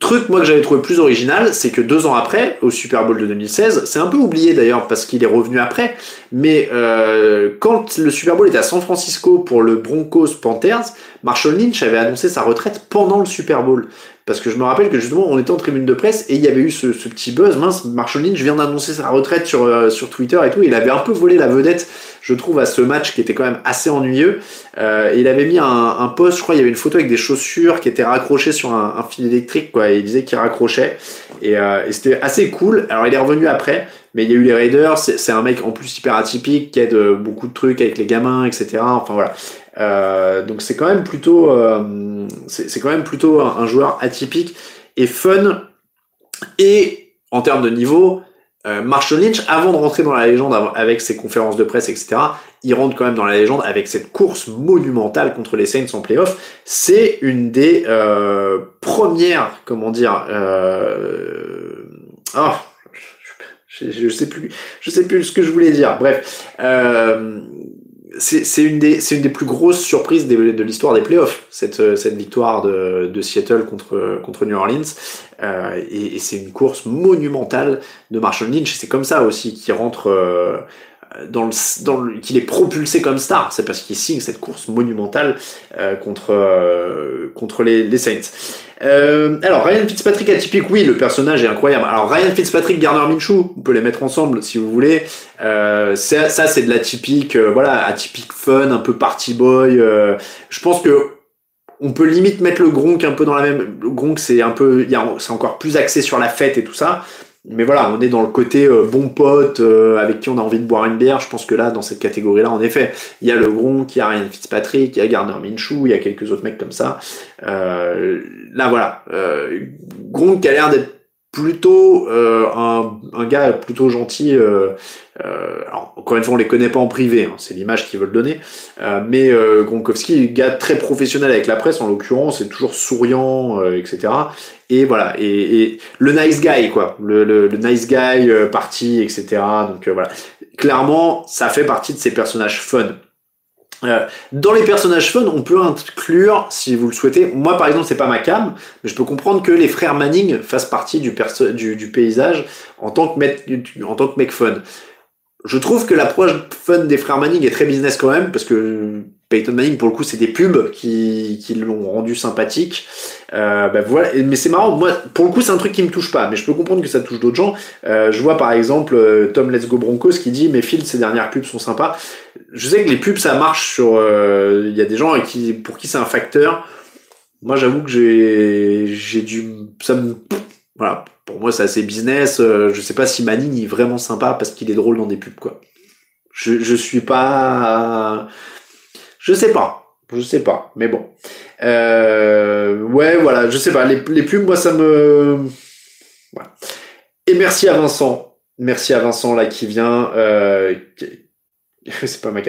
Truc, moi, que j'avais trouvé plus original, c'est que deux ans après, au Super Bowl de 2016, c'est un peu oublié d'ailleurs parce qu'il est revenu après, mais euh, quand le Super Bowl était à San Francisco pour le Broncos Panthers, Marshall Lynch avait annoncé sa retraite pendant le Super Bowl. Parce que je me rappelle que justement, on était en tribune de presse et il y avait eu ce, petit buzz. Mince, Marshall Lynch vient d'annoncer sa retraite sur, euh, sur Twitter et tout. Il avait un peu volé la vedette, je trouve, à ce match qui était quand même assez ennuyeux. Euh, il avait mis un, post, je crois, il y avait une photo avec des chaussures qui étaient raccrochées sur un, un fil électrique, quoi. Et il disait qu'il raccrochait. Et, euh, et c'était assez cool. Alors, il est revenu après, mais il y a eu les Raiders. C'est un mec en plus hyper atypique qui aide beaucoup de trucs avec les gamins, etc. Enfin voilà. Euh, donc c'est quand même plutôt, euh, c'est quand même plutôt un, joueur atypique et fun. Et en termes de niveau, euh, Marshall Lynch, avant de rentrer dans la légende avec ses conférences de presse, etc., il rentre quand même dans la légende avec cette course monumentale contre les Saints en playoff. C'est une des euh, premières, comment dire, euh... oh, je, je, sais plus, je sais plus ce que je voulais dire. Bref, euh, c'est une, des, une des plus grosses surprises de, l'histoire des playoffs, cette, cette victoire de, de Seattle contre, contre New Orleans. Euh, et, et c'est une course monumentale de Marshall Lynch. C'est comme ça aussi qu'il rentre euh, dans le, dans le, qu'il est propulsé comme star. C'est parce qu'il signe cette course monumentale euh, contre, euh, contre les, les Saints. Euh, alors Ryan Fitzpatrick atypique, oui, le personnage est incroyable. Alors Ryan Fitzpatrick, Garner Minshew, on peut les mettre ensemble si vous voulez. Euh, ça, c'est de l'atypique, euh, voilà, atypique fun, un peu party boy. Euh, je pense que on peut limite mettre le Gronk un peu dans la même. Le Gronk, c'est un peu, c'est encore plus axé sur la fête et tout ça. Mais voilà, on est dans le côté euh, bon pote euh, avec qui on a envie de boire une bière. Je pense que là, dans cette catégorie-là, en effet, il y a le Gronk, il y a Ryan Fitzpatrick, il y a Gardner Minshew, il y a quelques autres mecs comme ça. Euh, là, voilà, euh, Gronk a l'air d'être plutôt euh, un, un, gars plutôt gentil. Euh, euh, encore une fois, on les connaît pas en privé, hein, c'est l'image qu'ils veulent donner. Euh, mais euh, Gronkowski, gars très professionnel avec la presse en l'occurrence, est toujours souriant, etc. Et voilà, et, et, le nice guy quoi, le, le, le nice guy parti, etc. Donc voilà, clairement, ça fait partie de ces personnages fun. Euh, dans les personnages fun, on peut inclure, si vous le souhaitez, moi par exemple c'est pas ma cam, mais je peux comprendre que les frères Manning fassent partie du, du, du paysage en tant, que mec, en tant que mec fun. Je trouve que l'approche fun des frères Manning est très business quand même, parce que Peyton Manning, pour le coup, c'est des pubs qui, qui l'ont rendu sympathique. Euh, voilà. Mais c'est marrant, moi, pour le coup, c'est un truc qui me touche pas, mais je peux comprendre que ça touche d'autres gens. Euh, je vois par exemple euh, Tom Let's Go Broncos qui dit Mais Phil, ces dernières pubs sont sympas. Je sais que les pubs, ça marche sur. Il y a des gens pour qui c'est un facteur. Moi, j'avoue que j'ai, dû. Voilà, pour moi, c'est assez business. Je sais pas si Manning est vraiment sympa parce qu'il est drôle dans des pubs, quoi. Je, je suis pas. Je sais pas. Je sais pas. Mais bon. Euh, ouais, voilà. Je sais pas. Les, les moi, ça me. Voilà. Et merci à Vincent. Merci à Vincent, là, qui vient. Euh... C'est pas ma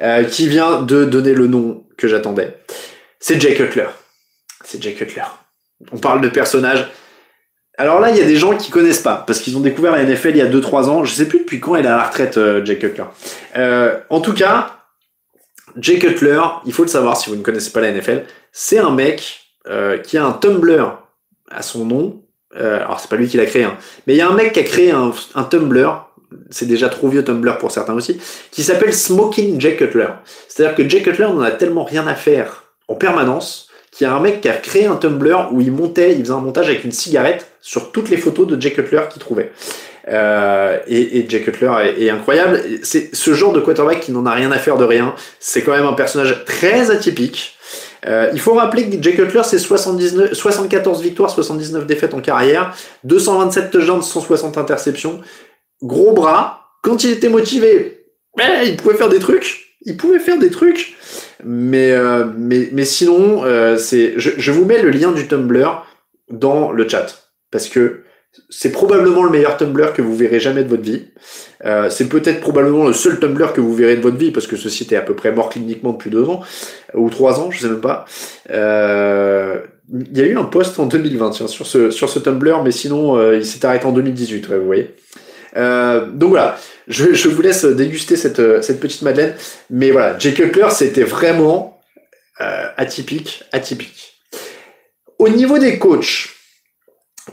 euh, qui vient de donner le nom que j'attendais. C'est Jay Cutler. C'est Jay Cutler. On parle de personnages alors là, il y a des gens qui connaissent pas, parce qu'ils ont découvert la NFL il y a 2-3 ans. Je sais plus depuis quand il est à la retraite, euh, Jay Cutler. Euh, en tout cas, Jay Cutler, il faut le savoir si vous ne connaissez pas la NFL, c'est un mec euh, qui a un Tumblr à son nom. Euh, alors c'est pas lui qui l'a créé, hein, mais il y a un mec qui a créé un, Tumblr. C'est déjà trop vieux Tumblr pour certains aussi, qui s'appelle Smoking Jay Cutler. C'est-à-dire que Jay Cutler n'en a tellement rien à faire en permanence qu'il y a un mec qui a créé un Tumblr où il montait, il faisait un montage avec une cigarette sur toutes les photos de Jay Cutler qu'il trouvait. Euh, et, et Jay Cutler est, est incroyable. C'est ce genre de quarterback qui n'en a rien à faire de rien. C'est quand même un personnage très atypique. Euh, il faut rappeler que Jay Cutler, c'est 74 victoires, 79 défaites en carrière, 227 touchdowns, 160 interceptions, gros bras. Quand il était motivé, eh, il pouvait faire des trucs. Il pouvait faire des trucs. Mais, euh, mais, mais sinon, euh, c'est, je, je, vous mets le lien du Tumblr dans le chat. Parce que c'est probablement le meilleur Tumblr que vous verrez jamais de votre vie. Euh, c'est peut-être probablement le seul Tumblr que vous verrez de votre vie parce que ce site est à peu près mort cliniquement depuis deux ans ou trois ans, je sais même pas. Euh, il y a eu un post en 2020 sur ce sur ce Tumblr, mais sinon euh, il s'est arrêté en 2018, ouais, vous voyez. Donc voilà, je, je, vous laisse déguster cette, cette petite madeleine. Mais voilà, Jay Cutler, c'était vraiment atypique, atypique. Au niveau des coachs,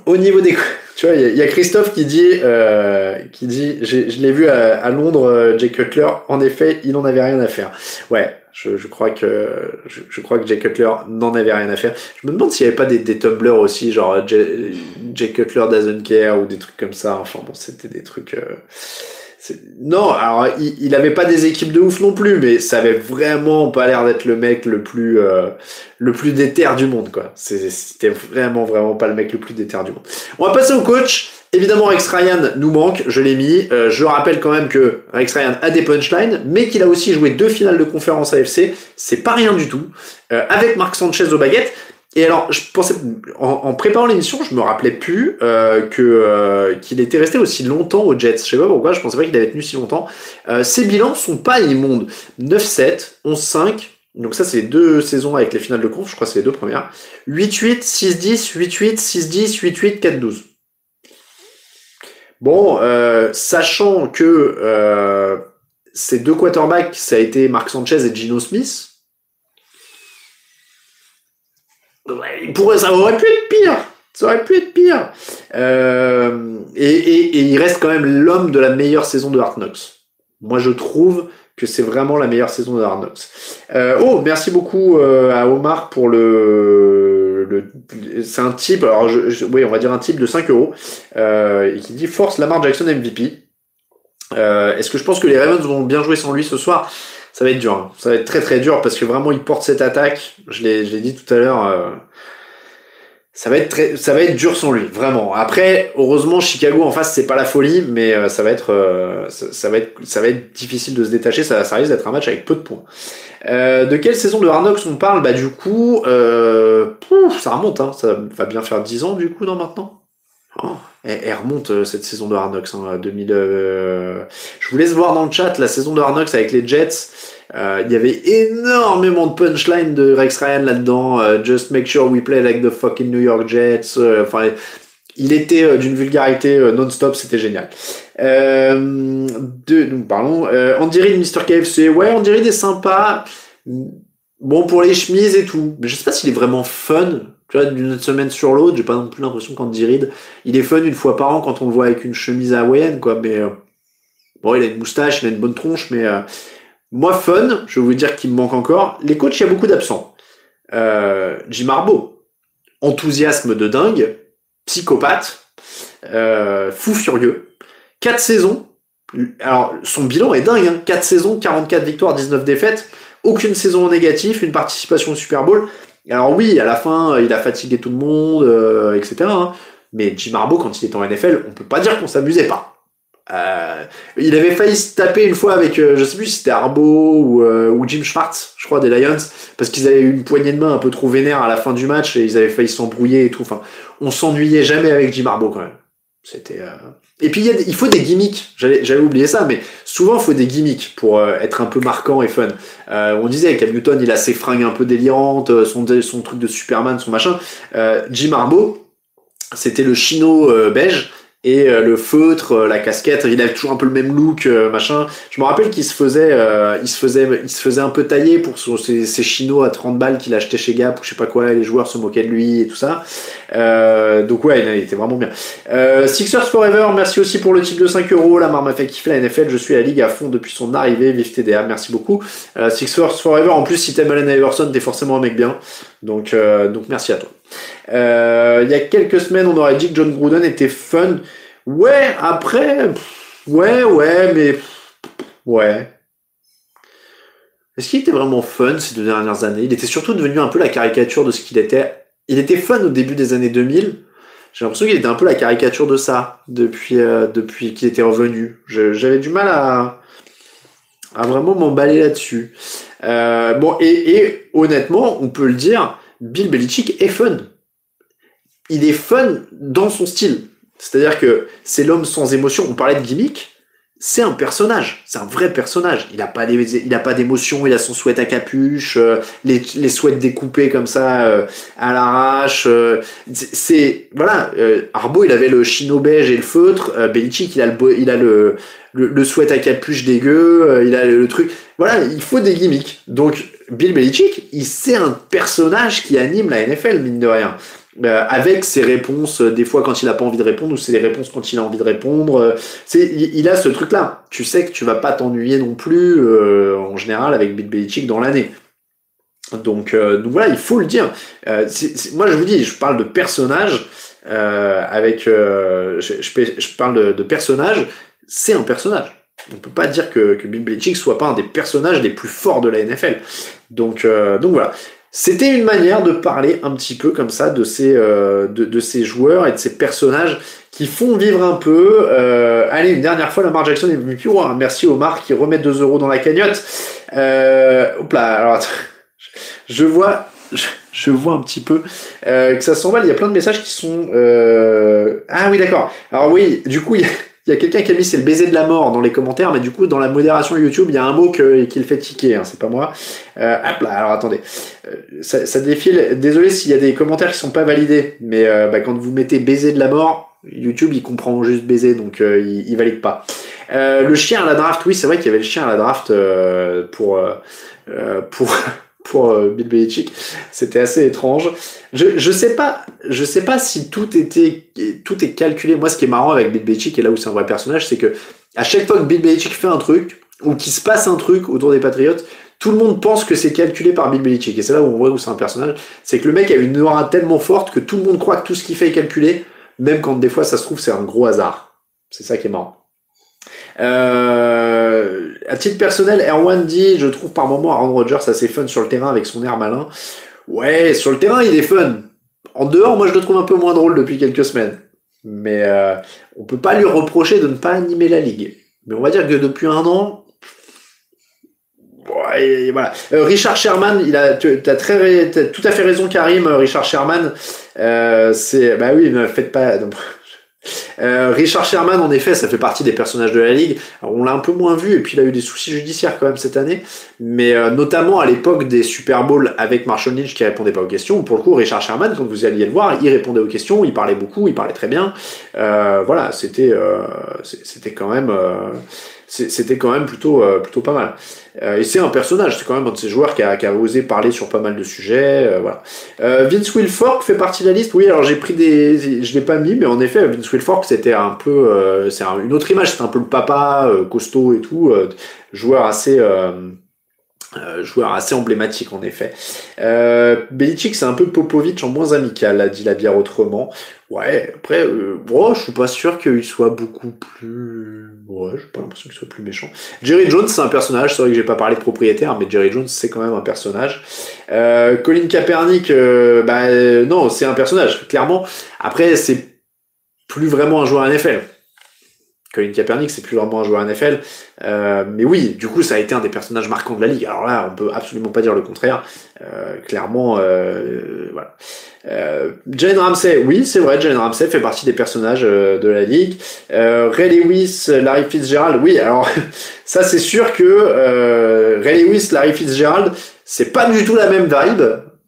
au niveau des tu vois, il y, a Christophe qui dit, euh, qui dit, je l'ai vu à, à Londres, euh, Jay Cutler. En effet, il n'en avait rien à faire. Ouais, je, je crois que je, je, crois que Jay Cutler n'en avait rien à faire. Je me demande s'il n'y avait pas des, des Tumblr aussi, genre Jay, Jay Cutler doesn't care ou des trucs comme ça. Enfin bon, c'était des trucs. Euh, non, alors il, il avait pas des équipes de ouf non plus, mais ça avait vraiment pas l'air d'être le mec le plus euh, le plus déter du monde quoi. C'était vraiment vraiment pas le mec le plus déter du monde. On va passer au coach. Évidemment, Rex Ryan nous manque, je l'ai mis. Euh, je rappelle quand même que Rex Ryan a des punchlines, mais qu'il a aussi joué deux finales de conférence AFC. C'est pas rien du tout. Euh, avec Marc Sanchez aux baguettes. Et alors, je pensais, en, préparant l'émission, je me rappelais plus euh, que euh, qu'il était resté aussi longtemps aux Jets. Je sais pas pourquoi, je pensais pas qu'il avait tenu si longtemps. Euh, ses bilans sont pas immondes. 9-7, 11-5. Donc ça, c'est deux saisons avec les finales de conf. Je crois que c'est les deux premières. 8-8, 6-10, 8-8, 6-10, 8-8, 4-12. Bon, euh, sachant que euh, ces deux quarterbacks, ça a été Mark Sanchez et Gino Smith. Pourrait, ça aurait pu être pire. Ça aurait pu être pire. Euh, et, il reste quand même l'homme de la meilleure saison de Hard Knocks. Moi, je trouve que c'est vraiment la meilleure saison de Hard Knocks. Euh, oh, merci beaucoup euh, à Omar pour le. c'est un type, alors je, oui, on va dire un type de 5 euros, et qui dit Force Lamar Jackson MVP. Est-ce que je pense que les Ravens vont bien jouer sans lui ce soir? Ça va être dur. Hein. Ça va être très très dur parce que vraiment il porte cette attaque. Je l'ai, je l'ai dit tout à l'heure. Euh, ça va être très, ça va être dur sans lui, vraiment. Après, heureusement, Chicago en face, c'est pas la folie, mais euh, ça va être, euh, ça, va être, ça va être difficile de se détacher. Ça, ça risque d'être un match avec peu de points. Euh, de quelle saison de Harnox on parle? Bah du coup, pouf, ça remonte. Hein. Ça va bien faire 10 ans du coup, non maintenant? Oh. Elle, remonte euh, cette saison de Harnox, hein, 2000. Euh... Je vous laisse voir dans le chat la saison de Harnox avec les Jets. Euh, il y avait énormément de punchline de Rex Ryan là-dedans. Euh, Just make sure we play like the fucking New York Jets. Euh, enfin, il était d'une vulgarité non-stop, c'était génial. de, nous parlons. Andy Reid, Mr. KFC. Ouais, Andy Reid est sympa. Bon pour les chemises et tout. Mais je sais pas s'il est vraiment fun tu vois, d'une semaine sur l'autre, j'ai pas non plus l'impression qu'Andy Reid, il est fun une fois par an quand on le voit avec une chemise hawaïenne, quoi, mais euh, bon, il a une moustache, il a une bonne tronche, mais euh, moi, fun, je vais vous dire qu'il me manque encore. Les coachs, il y a beaucoup d'absents. Euh, Jim Harbaugh, enthousiasme de dingue, psychopathe, euh, fou furieux, quatre saisons, alors son bilan est dingue, hein, 4 saisons, 44 victoires, 19 défaites, aucune saison en négatif, une participation au Super Bowl, alors oui, à la fin, il a fatigué tout le monde, euh, etc. Hein. Mais Jim Harbaugh, quand il était en NFL, on peut pas dire qu'on s'amusait pas. Euh, il avait failli se taper une fois avec, euh, je sais plus si c'était Harbaugh ou, euh, ou, Jim Schwartz, je crois, des Lions, parce qu'ils avaient eu une poignée de main un peu trop vénère à la fin du match et ils avaient failli s'embrouiller et tout. Enfin, on s'ennuyait jamais avec Jim Harbaugh quand même. C'était. Et puis il, y a, il faut des gimmicks. J'avais oublié ça, mais souvent il faut des gimmicks pour euh, être un peu marquant et fun. Euh, on disait Cam Newton, il a ses fringues un peu délirantes, euh, son, son truc de Superman, son machin. Euh, Jim Harbaugh, c'était le chino beige et euh, le feutre, euh, la casquette, il avait toujours un peu le même look, euh, machin. Je me rappelle qu'il se faisait, il se faisait, il se faisait un peu tailler pour ses, ses chinos à 30 balles qu'il achetait chez Gap ou je sais pas quoi. Les joueurs se moquaient de lui et tout ça. donc ouais, il était vraiment bien. Sixers Forever, merci aussi pour le type de 5 euros. La marque m'a fait kiffer la NFL. Je suis à la ligue à fond depuis son arrivée. Vive TDA, merci beaucoup. Sixers Forever. En plus, si t'aimes Allen Iverson, t'es forcément un mec bien. Donc donc merci à toi. Euh, il y a quelques semaines, on aurait dit que John Gruden était fun. Ouais, après, ouais, ouais, mais ouais. Est-ce qu'il était vraiment fun ces deux dernières années? Il était surtout devenu un peu la caricature de ce qu'il était. Il était fun au début des années 2000. J'ai l'impression qu'il était un peu la caricature de ça depuis, euh, depuis qu'il était revenu. J'avais du mal à, à vraiment m'emballer là-dessus. Euh, bon, et, et honnêtement, on peut le dire, Bill Belichick est fun il est fun dans son style. C'est-à-dire que c'est l'homme sans émotion. On parlait de gimmick, c'est un personnage, c'est un vrai personnage. Il n'a pas il a pas d'émotion, il a son sweat à capuche, euh, les, les sweats découpés comme ça euh, à l'arrache. Euh, c'est voilà, Arbo il avait le chino beige et le feutre, Belichick il a le il a le le, le sweat à capuche dégueu, il a le, truc. Voilà, il faut des gimmicks. Donc Bill Belichick, il c'est un personnage qui anime la NFL mine de rien. Euh, avec ses réponses, euh, des fois quand il n'a pas envie de répondre, ou c'est les réponses quand il a envie de répondre. Euh, c'est, il, a ce truc-là. Tu sais que tu vas pas t'ennuyer non plus, en général, avec Bill Belichick dans l'année. Donc, voilà, il faut le dire. moi, je vous dis, je parle de personnages avec, je, je, parle de, de personnages. C'est un personnage. On peut pas dire que, que Bill Belichick soit pas un des personnages les plus forts de la NFL. Donc, donc voilà. C'était une manière de parler un petit peu comme ça de ces, euh, de, ces joueurs et de ces personnages qui font vivre un peu. Euh, allez, une dernière fois, Lamar Jackson est MVP. merci Omar qui remet 2 euros dans la cagnotte. Euh, hop là, alors je vois, je, vois un petit peu que ça s'emballe. Il y a plein de messages qui sont. Ah oui, d'accord. Alors oui, du coup, il y a il y a quelqu'un qui a mis c'est le baiser de la mort dans les commentaires, mais du coup, dans la modération YouTube, il y a un mot qui le fait tiquer, hein, c'est pas moi. Euh, hop là, alors attendez. Euh, ça, défile. Désolé s'il y a des commentaires qui sont pas validés, mais euh, bah, quand vous mettez baiser de la mort, YouTube, il comprend juste baiser, donc il, il, valide pas. le chien à la draft, oui, c'est vrai qu'il y avait le chien à la draft pour... pour pour euh, Bill Belichick. C'était assez étrange. Je, je sais pas, je sais pas si tout était, tout est calculé. Moi, ce qui est marrant avec Bill Belichick et là où c'est un vrai personnage, c'est que à chaque fois que Bill Belichick fait un truc ou qu'il se passe un truc autour des Patriots, tout le monde pense que c'est calculé par Bill Belichick. Et c'est là où on voit où c'est un personnage. C'est que le mec a une aura tellement forte que tout le monde croit que tout ce qu'il fait est calculé, même quand des fois ça se trouve c'est un gros hasard. C'est ça qui est marrant. Euh, à titre personnel, Erwan dit, je trouve par moment Aaron Rodgers assez fun sur le terrain avec son air malin. Ouais, sur le terrain, il est fun. En dehors, moi, je le trouve un peu moins drôle depuis quelques semaines. Mais euh, on peut pas lui reprocher de ne pas animer la ligue. Mais on va dire que depuis un an, ouais, voilà. Euh, Richard Sherman, il a, tu as très, tout à fait raison, Karim. Richard Sherman, euh, c'est, bah oui, ne faites pas. Euh, Richard Sherman, en effet, ça fait partie des personnages de la ligue. on l'a un peu moins vu, et puis il a eu des soucis judiciaires quand même cette année, mais euh, notamment à l'époque des Super Bowls avec Marshall Lynch qui répondait pas aux questions. Pour le coup, Richard Sherman, quand vous alliez le voir, il répondait aux questions, il parlait beaucoup, il parlait très bien. Euh, voilà, c'était c'était quand même c'était quand même plutôt plutôt pas mal. Euh, et c'est un personnage, c'est quand même un de ces joueurs qui a, qui a osé parler sur pas mal de sujets. Euh, voilà. Euh, Vince Wilfork fait partie de la liste. Oui, alors j'ai pris des, je l'ai pas mis, mais en effet, Vince Wilfork c'était un peu, c'est une autre image, c'est un peu le papa costaud et tout, joueur assez euh, joueur assez emblématique en effet. Euh, Belichick c'est un peu Popovic en moins amical, a dit la bière autrement. Ouais, après, euh, oh, je suis pas sûr qu'il soit beaucoup plus... Ouais, j'ai pas l'impression qu'il soit plus méchant. Jerry Jones c'est un personnage, c'est vrai que j'ai pas parlé de propriétaire, mais Jerry Jones c'est quand même un personnage. Euh, Colin Kaepernick, euh, bah non, c'est un personnage, clairement. Après, c'est plus vraiment un joueur NFL. Colin Kaepernick, c'est plus vraiment un joueur NFL. Euh, mais oui, du coup, ça a été un des personnages marquants de la ligue. Alors là, on peut absolument pas dire le contraire. Euh, clairement, euh, voilà. Euh, Jalen Ramsey, oui, c'est vrai, Jalen Ramsey fait partie des personnages euh, de la ligue. Ray Lewis, Larry Fitzgerald, oui, alors ça c'est sûr que Ray Lewis, Larry Fitzgerald, c'est pas du tout la même vibe,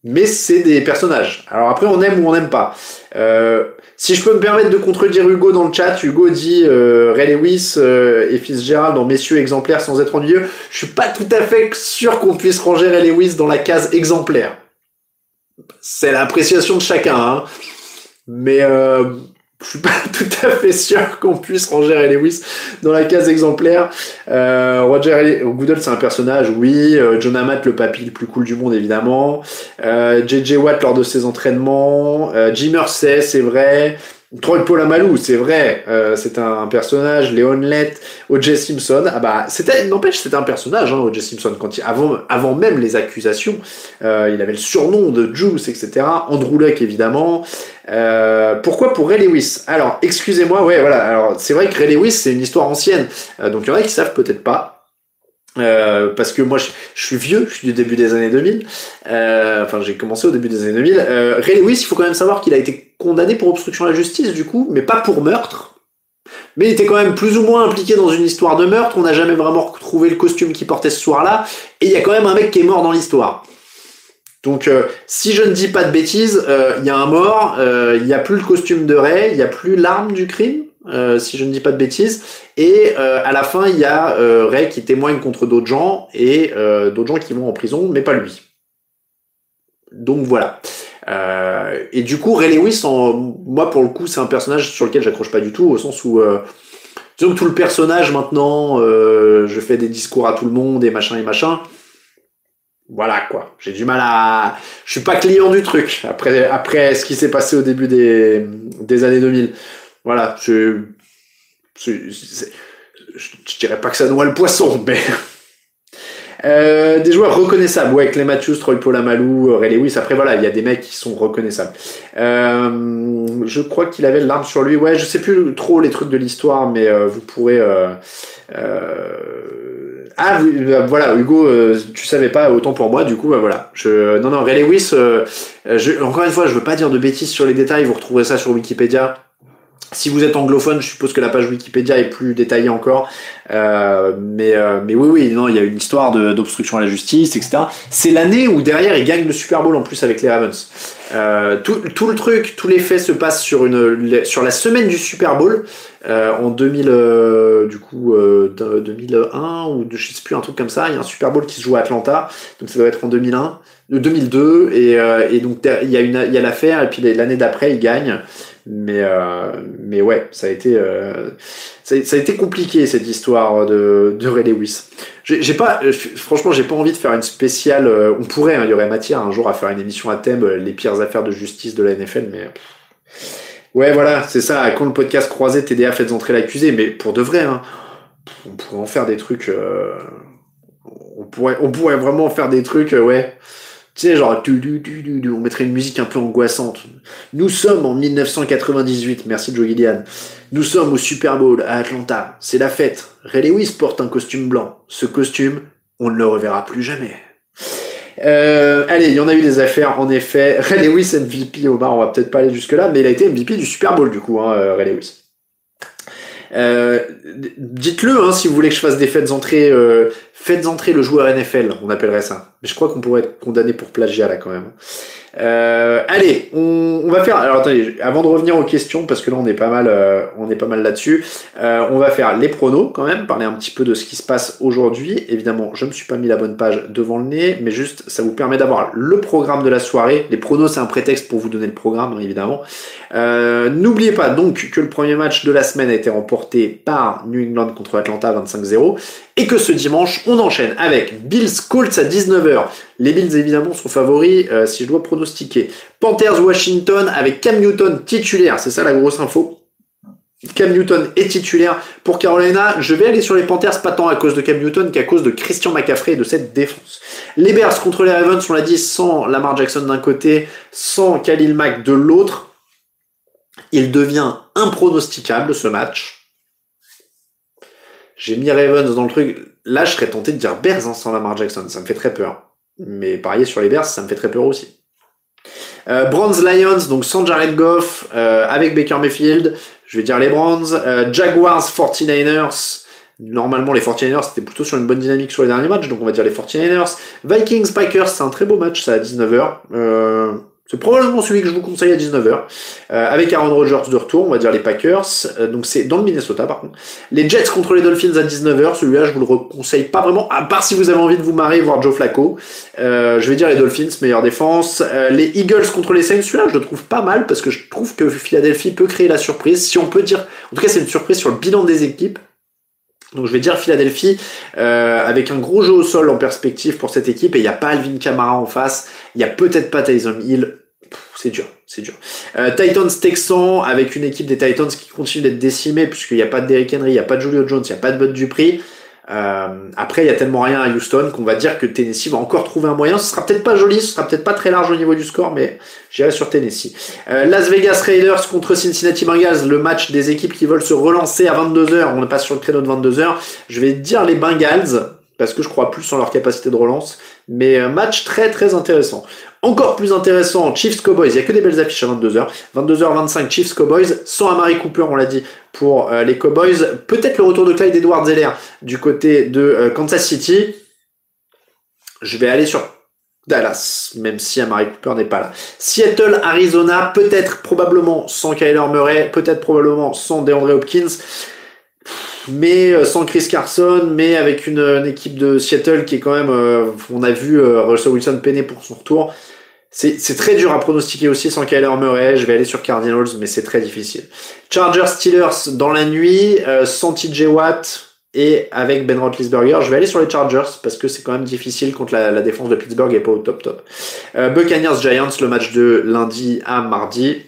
mais c'est des personnages. Alors après, on aime ou on n'aime pas. Euh, si je peux me permettre de contredire Hugo dans le chat, Hugo dit euh, Ray Lewis euh, et Fitzgerald dans messieurs exemplaires sans être ennuyeux. Je suis pas tout à fait sûr qu'on puisse ranger Ray Lewis dans la case exemplaire. C'est l'appréciation de chacun, hein. mais euh, je suis pas tout à fait sûr qu'on puisse ranger Ray Lewis dans la case exemplaire. Euh, Roger Goodell, c'est un personnage, oui. Euh, John Amat, le papy le plus cool du monde, évidemment. Euh, JJ Watt lors de ses entraînements. Euh, Jim Hersey, c'est vrai. Troy Polamalu, c'est vrai, euh, c'est un, personnage. Léon Lett, O.J. Simpson, ah bah, c'était, n'empêche, c'était un personnage, hein, O.J. Simpson, quand il, avant, avant même les accusations, euh, il avait le surnom de Juice, etc. Andrew Luck, évidemment. Euh, pourquoi pour Ray Lewis? Alors, excusez-moi, ouais, voilà. Alors, c'est vrai que Ray Lewis, c'est une histoire ancienne, donc il y en a qui savent peut-être pas. Euh, parce que moi je, suis vieux, je suis du début des années 2000, euh, enfin j'ai commencé au début des années 2000. Euh, Ray Lewis, il faut quand même savoir qu'il a été condamné pour obstruction à la justice, du coup, mais pas pour meurtre. Mais il était quand même plus ou moins impliqué dans une histoire de meurtre. On n'a jamais vraiment retrouvé le costume qu'il portait ce soir-là. Et il y a quand même un mec qui est mort dans l'histoire. Donc, si je ne dis pas de bêtises, il y a un mort, il n'y a plus le costume de Ray, il n'y a plus l'arme du crime, si je ne dis pas de bêtises. Et à la fin, il y a Ray qui témoigne contre d'autres gens et d'autres gens qui vont en prison, mais pas lui. Donc voilà. et du coup, Ray Lewis, en, moi pour le coup, c'est un personnage sur lequel j'accroche pas du tout, au sens où disons que tout le personnage maintenant, je fais des discours à tout le monde et machin et machin voilà quoi. J'ai du mal à. Je suis pas client du truc après, après ce qui s'est passé au début des, des années 2000. Voilà. Je, je, dirais pas que ça noie le poisson, mais. Euh, des joueurs reconnaissables, ouais, Clay Matthews, Troy Polamalu, Ray Lewis. Après, voilà, il y a des mecs qui sont reconnaissables. Euh, je crois qu'il avait l'arme sur lui. Ouais, je sais plus trop les trucs de l'histoire, mais euh, vous pourrez. Ah voilà, Hugo, tu savais pas autant pour moi, du coup, bah, voilà. Je, non, non, Ray Lewis, je, encore une fois, je veux pas dire de bêtises sur les détails, vous retrouverez ça sur Wikipédia. Si vous êtes anglophone, je suppose que la page Wikipédia est plus détaillée encore. Euh, mais, mais oui, oui, non, il y a une histoire d'obstruction à la justice, etc. C'est l'année où derrière, il gagne le Super Bowl en plus avec les Ravens. tout, tout, le truc, tous les faits se passent sur, une, sur la semaine du Super Bowl. Euh, en 2000, euh, du coup, 2001 euh, ou je sais plus un truc comme ça, il y a un Super Bowl qui se joue à Atlanta, donc ça doit être en 2001, 2002 et, et donc il y a il y a l'affaire et puis l'année d'après il gagne, mais mais ouais, ça a été ça, a été compliqué cette histoire de, de Ray Lewis. J'ai pas, franchement, j'ai pas envie de faire une spéciale. on pourrait, hein, il y aurait matière un jour à faire une émission à thème les pires affaires de justice de la NFL, mais Ouais, voilà, c'est ça. Quand le podcast croisé, TDA, faites entrer l'accusé, mais pour de vrai, hein, on pourrait en faire des trucs. Euh, on, pourrait, on pourrait vraiment faire des trucs, euh, ouais. Tu sais, genre, on mettrait une musique un peu angoissante. Nous sommes en 1998, merci Joe Gillian. Nous sommes au Super Bowl à Atlanta. C'est la fête. Ray Lewis porte un costume blanc. Ce costume, on ne le reverra plus jamais. Euh, allez, il y en a eu des affaires, en effet. Ray Lewis MVP, Omar, on va peut-être pas aller jusque-là, mais il a été MVP du Super Bowl, du coup, hein, euh, Ray Lewis. Euh, dites-le hein, si vous voulez que je fasse des fêtes entrées. Euh, faites entrer le joueur NFL, on appellerait ça. Mais je crois qu'on pourrait être condamné pour plagiat là quand même. Euh, allez, on, va faire. Alors attendez, avant de revenir aux questions, parce que là on est pas mal, euh, on est pas mal là-dessus. Euh, on va faire les pronos quand même, parler un petit peu de ce qui se passe aujourd'hui. Évidemment, je me suis pas mis la bonne page devant le nez, mais juste ça vous permet d'avoir le programme de la soirée. Les pronos, c'est un prétexte pour vous donner le programme, hein, évidemment. N'oubliez pas donc que le premier match de la semaine a été remporté par New England contre Atlanta 25-0 et que ce dimanche, on enchaîne avec Bills Colts à 19h. Les Bills, évidemment, sont favoris euh, si je dois pronostiquer. Panthers Washington avec Cam Newton titulaire, c'est ça la grosse info. Cam Newton est titulaire pour Carolina. Je vais aller sur les Panthers, pas tant à cause de Cam Newton qu'à cause de Christian McCaffrey et de cette défense. Les Bears contre les Ravens, on l'a dit, sans Lamar Jackson d'un côté, sans Khalil Mack de l'autre. Il devient impronosticable ce match. J'ai mis Ravens dans le truc. Là, je serais tenté de dire Bears hein, sans Lamar Jackson. Ça me fait très peur. Mais parier sur les Bears, ça me fait très peur aussi. Euh, Browns Lions, donc sans Jared Goff, euh, avec Baker Mayfield. Je vais dire les Browns. Euh, Jaguars 49ers. Normalement, les 49ers, c'était plutôt sur une bonne dynamique sur les derniers matchs, donc on va dire les 49ers. Vikings Packers, c'est un très beau match, ça à 19h. Euh, c'est probablement celui que je vous conseille à 19h. Euh, avec Aaron Rodgers de retour, on va dire les Packers. Euh, donc c'est dans le Minnesota par contre. Les Jets contre les Dolphins à 19h. Celui-là, je vous le conseille pas vraiment. À part si vous avez envie de vous marrer, voir Joe Flacco. Euh, je vais dire les Dolphins, meilleure défense. les Eagles contre les Saints. Celui-là, je le trouve pas mal parce que je trouve que Philadelphie peut créer la surprise. Si on peut dire. En tout cas, c'est une surprise sur le bilan des équipes. Donc je vais dire Philadelphie avec un gros jeu au sol en perspective pour cette équipe et il n'y a pas Alvin Kamara en face, il n'y a peut-être pas Tyson Hill, c'est dur, c'est dur. Euh, Titans Texans avec une équipe des Titans qui continue d'être décimée puisqu'il n'y a pas de Derrick Henry, il n'y a pas de Julio Jones, il n'y a pas de Bud Dupree. Euh, après, il y a tellement rien à Houston qu'on va dire que Tennessee va encore trouver un moyen. Ce sera peut-être pas joli, ce sera peut-être pas très large au niveau du score, mais j'irai sur Tennessee. Euh, Las Vegas Raiders contre Cincinnati Bengals, le match des équipes qui veulent se relancer à 22h. On passe sur le créneau de 22h. Je vais dire les Bengals parce que je crois plus en leur capacité de relance. Mais un match très très intéressant. Encore plus intéressant, Chiefs Cowboys, il n'y a que des belles affiches à 22h. 22h25, Chiefs Cowboys, sans Amari Cooper, on l'a dit, pour euh, les Cowboys. Peut-être le retour de Clyde Edwards Zeller du côté de euh, Kansas City. Je vais aller sur Dallas, même si Amari Cooper n'est pas là. Seattle, Arizona, peut-être probablement sans Kyler Murray, peut-être probablement sans DeAndre Hopkins, mais euh, sans Chris Carson, mais avec une, équipe de Seattle qui est quand même, euh, on a vu euh, Russell Wilson peiner pour son retour. C'est très dur à pronostiquer aussi sans Kyler Murray. Je vais aller sur Cardinals, mais c'est très difficile. Chargers Steelers dans la nuit, sans TJ Watt, et avec Ben Roethlisberger, je vais aller sur les Chargers parce que c'est quand même difficile quand la, la, défense de Pittsburgh est pas au top top. Euh, Buccaneers Giants, le match de lundi à mardi.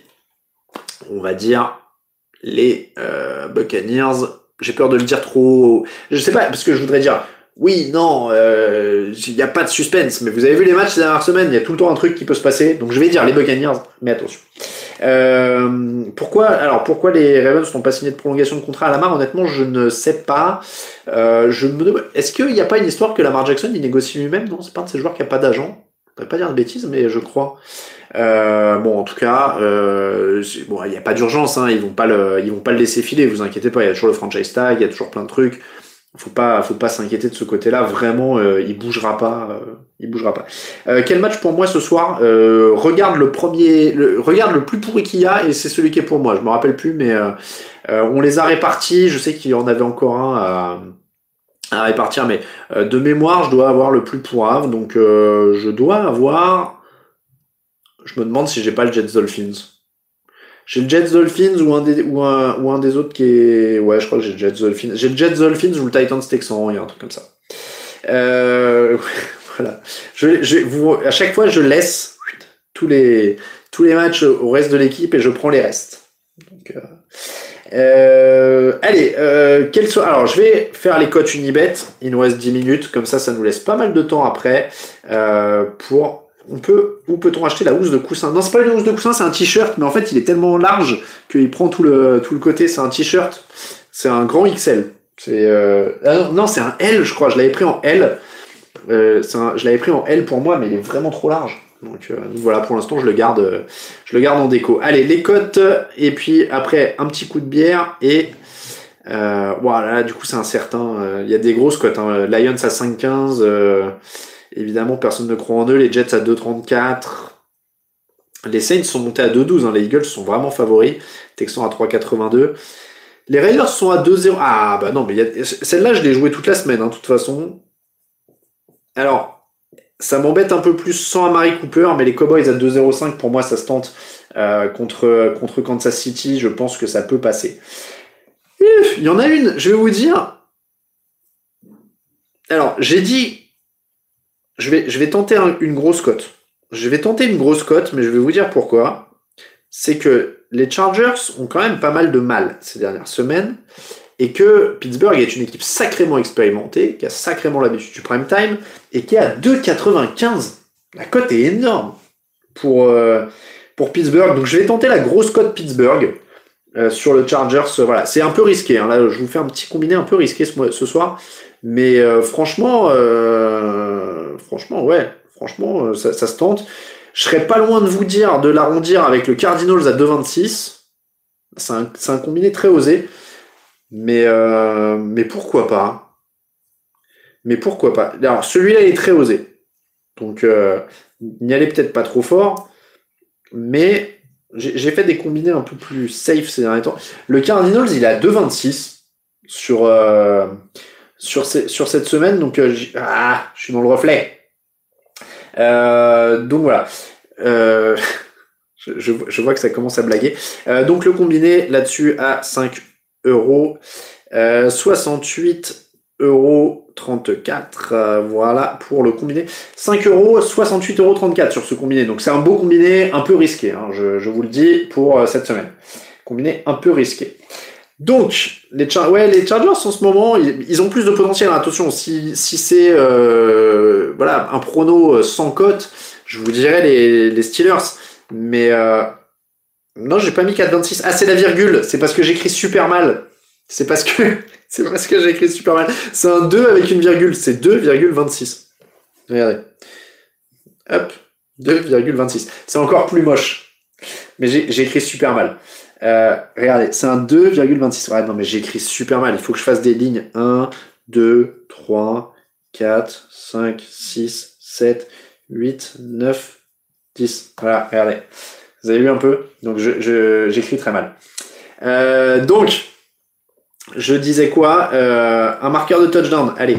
On va dire les euh, Buccaneers. J'ai peur de le dire trop. Je sais pas parce que je voudrais dire oui, non, il euh, n'y a pas de suspense, mais vous avez vu les matchs ces dernières semaines, il y a tout le temps un truc qui peut se passer, donc je vais dire les Buccaneers, mais attention. Euh, pourquoi, alors pourquoi les Ravens n'ont pas signé de prolongation de contrat à Lamar Honnêtement, je ne sais pas. Euh, je me est-ce qu'il n'y a pas une histoire que Lamar Jackson il négocie lui-même? Non, c'est pas un de ces joueurs qui a pas d'agent. Ne pas dire de bêtises, mais je crois. Euh, bon, en tout cas, euh, bon, il n'y a pas d'urgence, hein, ils vont pas le, ils vont pas le laisser filer, vous inquiétez pas, il y a toujours le franchise tag, il y a toujours plein de trucs. Faut pas faut pas s'inquiéter de ce côté-là vraiment euh, il bougera pas euh, il bougera pas. Euh, quel match pour moi ce soir? Regarde le premier regarde le plus pourri qu'il y a et c'est celui qui est pour moi. Je me rappelle plus mais on les a répartis je sais qu'il y en avait encore un à répartir mais de mémoire je dois avoir le plus pourrave donc je dois avoir je me demande si j'ai pas le Jets Dolphins j'ai le Jets Dolphins ou un, des, ou, un, ou un des autres qui est. Ouais, je crois que j'ai le Jets Dolphins. J'ai le Jets Dolphins ou le Titans Texans, il y a un truc comme ça. Euh, voilà. Je, vous, à chaque fois, je laisse tous les, tous les matchs au reste de l'équipe et je prends les restes. Donc, euh, allez, euh, soit... alors je vais faire les cotes Unibet. Il nous reste 10 minutes, comme ça, ça nous laisse pas mal de temps après euh, pour on peut, où peut-on acheter la housse de coussin? Non, c'est pas une housse de coussin, c'est un t-shirt, mais en fait, il est tellement large qu'il prend tout le, tout le côté. C'est un t-shirt, c'est un grand XL. C'est euh... Ah non, c'est un L, je crois. Je l'avais pris en L. Euh, un... je l'avais pris en L pour moi, mais il est vraiment trop large. Donc euh, voilà, pour l'instant, je le garde, je le garde en déco. Allez, les cotes, et puis après un petit coup de bière et euh, voilà. Du coup, c'est incertain. Il y a des grosses cotes. Hein. Lions à 5,15. Évidemment, personne ne croit en eux. Les Jets à 2,34. Les Saints sont montés à 2,12. Hein. Les Eagles sont vraiment favoris. Texans à 3,82. Les Raiders sont à 2-0. Ah bah non, mais celle-là, je l'ai jouée toute la semaine, hein, de toute façon. Alors, ça m'embête un peu plus sans Amari Cooper, mais les Cowboys à 2-0-5, pour moi, ça se tente euh, contre, contre Kansas City. Je pense que ça peut passer. Il y en a une, je vais vous dire. Alors, j'ai dit je vais, je vais tenter une grosse cote. Je vais tenter une grosse cote, mais je vais vous dire pourquoi. C'est que les Chargers ont quand même pas mal de mal ces dernières semaines et que Pittsburgh est une équipe sacrément expérimentée, qui a sacrément l'habitude du prime time et qui est à 2,95. La cote est énorme pour, euh, pour Pittsburgh. Donc je vais tenter la grosse cote Pittsburgh euh, sur le Chargers. Voilà, c'est un peu risqué. Hein. Là, je vous fais un petit combiné un peu risqué ce, soir. Mais euh, franchement, franchement, ouais, franchement, ça, se tente. Je serais pas loin de vous dire de l'arrondir avec le Cardinals à 2,26. C'est un, combiné très osé. Mais, mais pourquoi pas? Mais pourquoi pas? Alors, celui-là est très osé. Donc, n'y allez peut-être pas trop fort. Mais j'ai fait des combinés un peu plus safe ces derniers temps. Le Cardinals, il est à 2,26 sur sur, sur cette semaine. Donc, euh, ah, je suis dans le reflet. Euh, donc voilà. Euh, je, je, vois que ça commence à blaguer. donc le combiné là-dessus à 5 euros. 68 euros 34. voilà pour le combiné. 5 euros, 68 euros 34 sur ce combiné. Donc c'est un beau combiné, un peu risqué, hein, je, vous le dis, pour cette semaine. Combiné un peu risqué. Donc, les, ouais, les Chargers en ce moment, ils, ont plus de potentiel. Attention, si, si c'est euh, voilà, un prono euh, sans cote, je vous dirais les, les Steelers. Mais euh, non, j'ai pas mis 4,26. Ah, c'est la virgule. C'est parce que j'écris super mal. C'est parce que c'est parce j'écris super mal. C'est un 2 avec une virgule. C'est 2,26. Regardez. Hop. 2,26. C'est encore plus moche. Mais j'ai écrit super mal. Euh, regardez, c'est un 2,26. Ouais, non, mais j'ai écrit super mal. Il faut que je fasse des lignes. 1, 2, 3, 4, 5, 6, 7, 8, 9, 10. Voilà, regardez. Vous avez vu un peu Donc, j'écris je, très mal. Euh, donc, je disais quoi euh, Un marqueur de touchdown. Allez.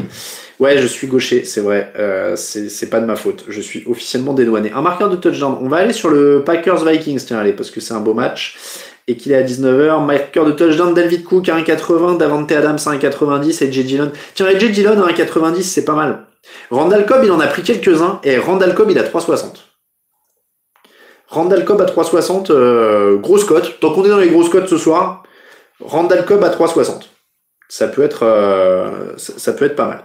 Ouais, je suis gaucher, c'est vrai. Euh, c'est pas de ma faute. Je suis officiellement dédouané. Un marqueur de touchdown. On va aller sur le Packers Vikings, tiens, allez, parce que c'est un beau match. Et qu'il est à 19h. Marqueur de touchdown, David Cook à 1,80, Davante Adams à 1,90 et J. Dillon. Tiens, et J. Dillon à 1,90, c'est pas mal. Randall Cobb, il en a pris quelques-uns. Et Randall Cobb, il a 3,60. Randall Cobb à 3,60, euh, grosse cote. Tant qu'on est dans les grosses cotes ce soir, Randall Cobb à 3,60 ça peut être euh, ça, peut être pas mal.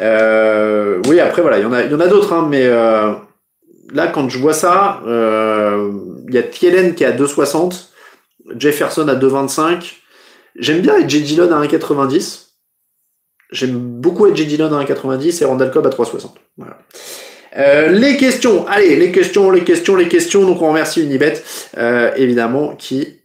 Euh, oui, après il y en a d'autres, hein, mais là quand je vois ça, il y a Thielen qui est à 2,60, Jefferson à 2,25. J'aime bien J. Dillon à 1,90. J'aime beaucoup J. Dillon à 1,90 et Randall Cobb à 3,60. Voilà. Les questions, allez, les questions, les questions, les questions. Donc on remercie Unibet, évidemment, qui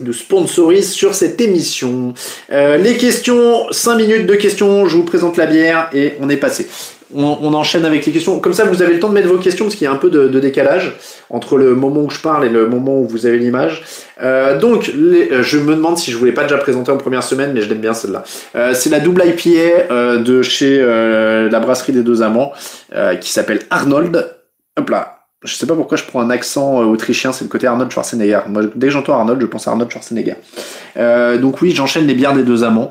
de sponsorise sur cette émission. Euh, les questions, 5 minutes de questions, je vous présente la bière et on est passé. On, enchaîne avec les questions. Comme ça, vous avez le temps de mettre vos questions parce qu'il y a un peu de, décalage entre le moment où je parle et le moment où vous avez l'image. Euh, donc, euh, je me demande si je voulais pas déjà présenter en première semaine, mais je l'aime bien celle-là. c'est la double IPA de chez la brasserie des deux amants qui s'appelle Arnold. Hop là, je sais pas pourquoi je prends un accent euh, autrichien, c'est le côté Arnold Schwarzenegger. Moi, dès que j'entends Arnold, je pense à Arnold Schwarzenegger. Euh, donc oui, j'enchaîne les bières des deux amants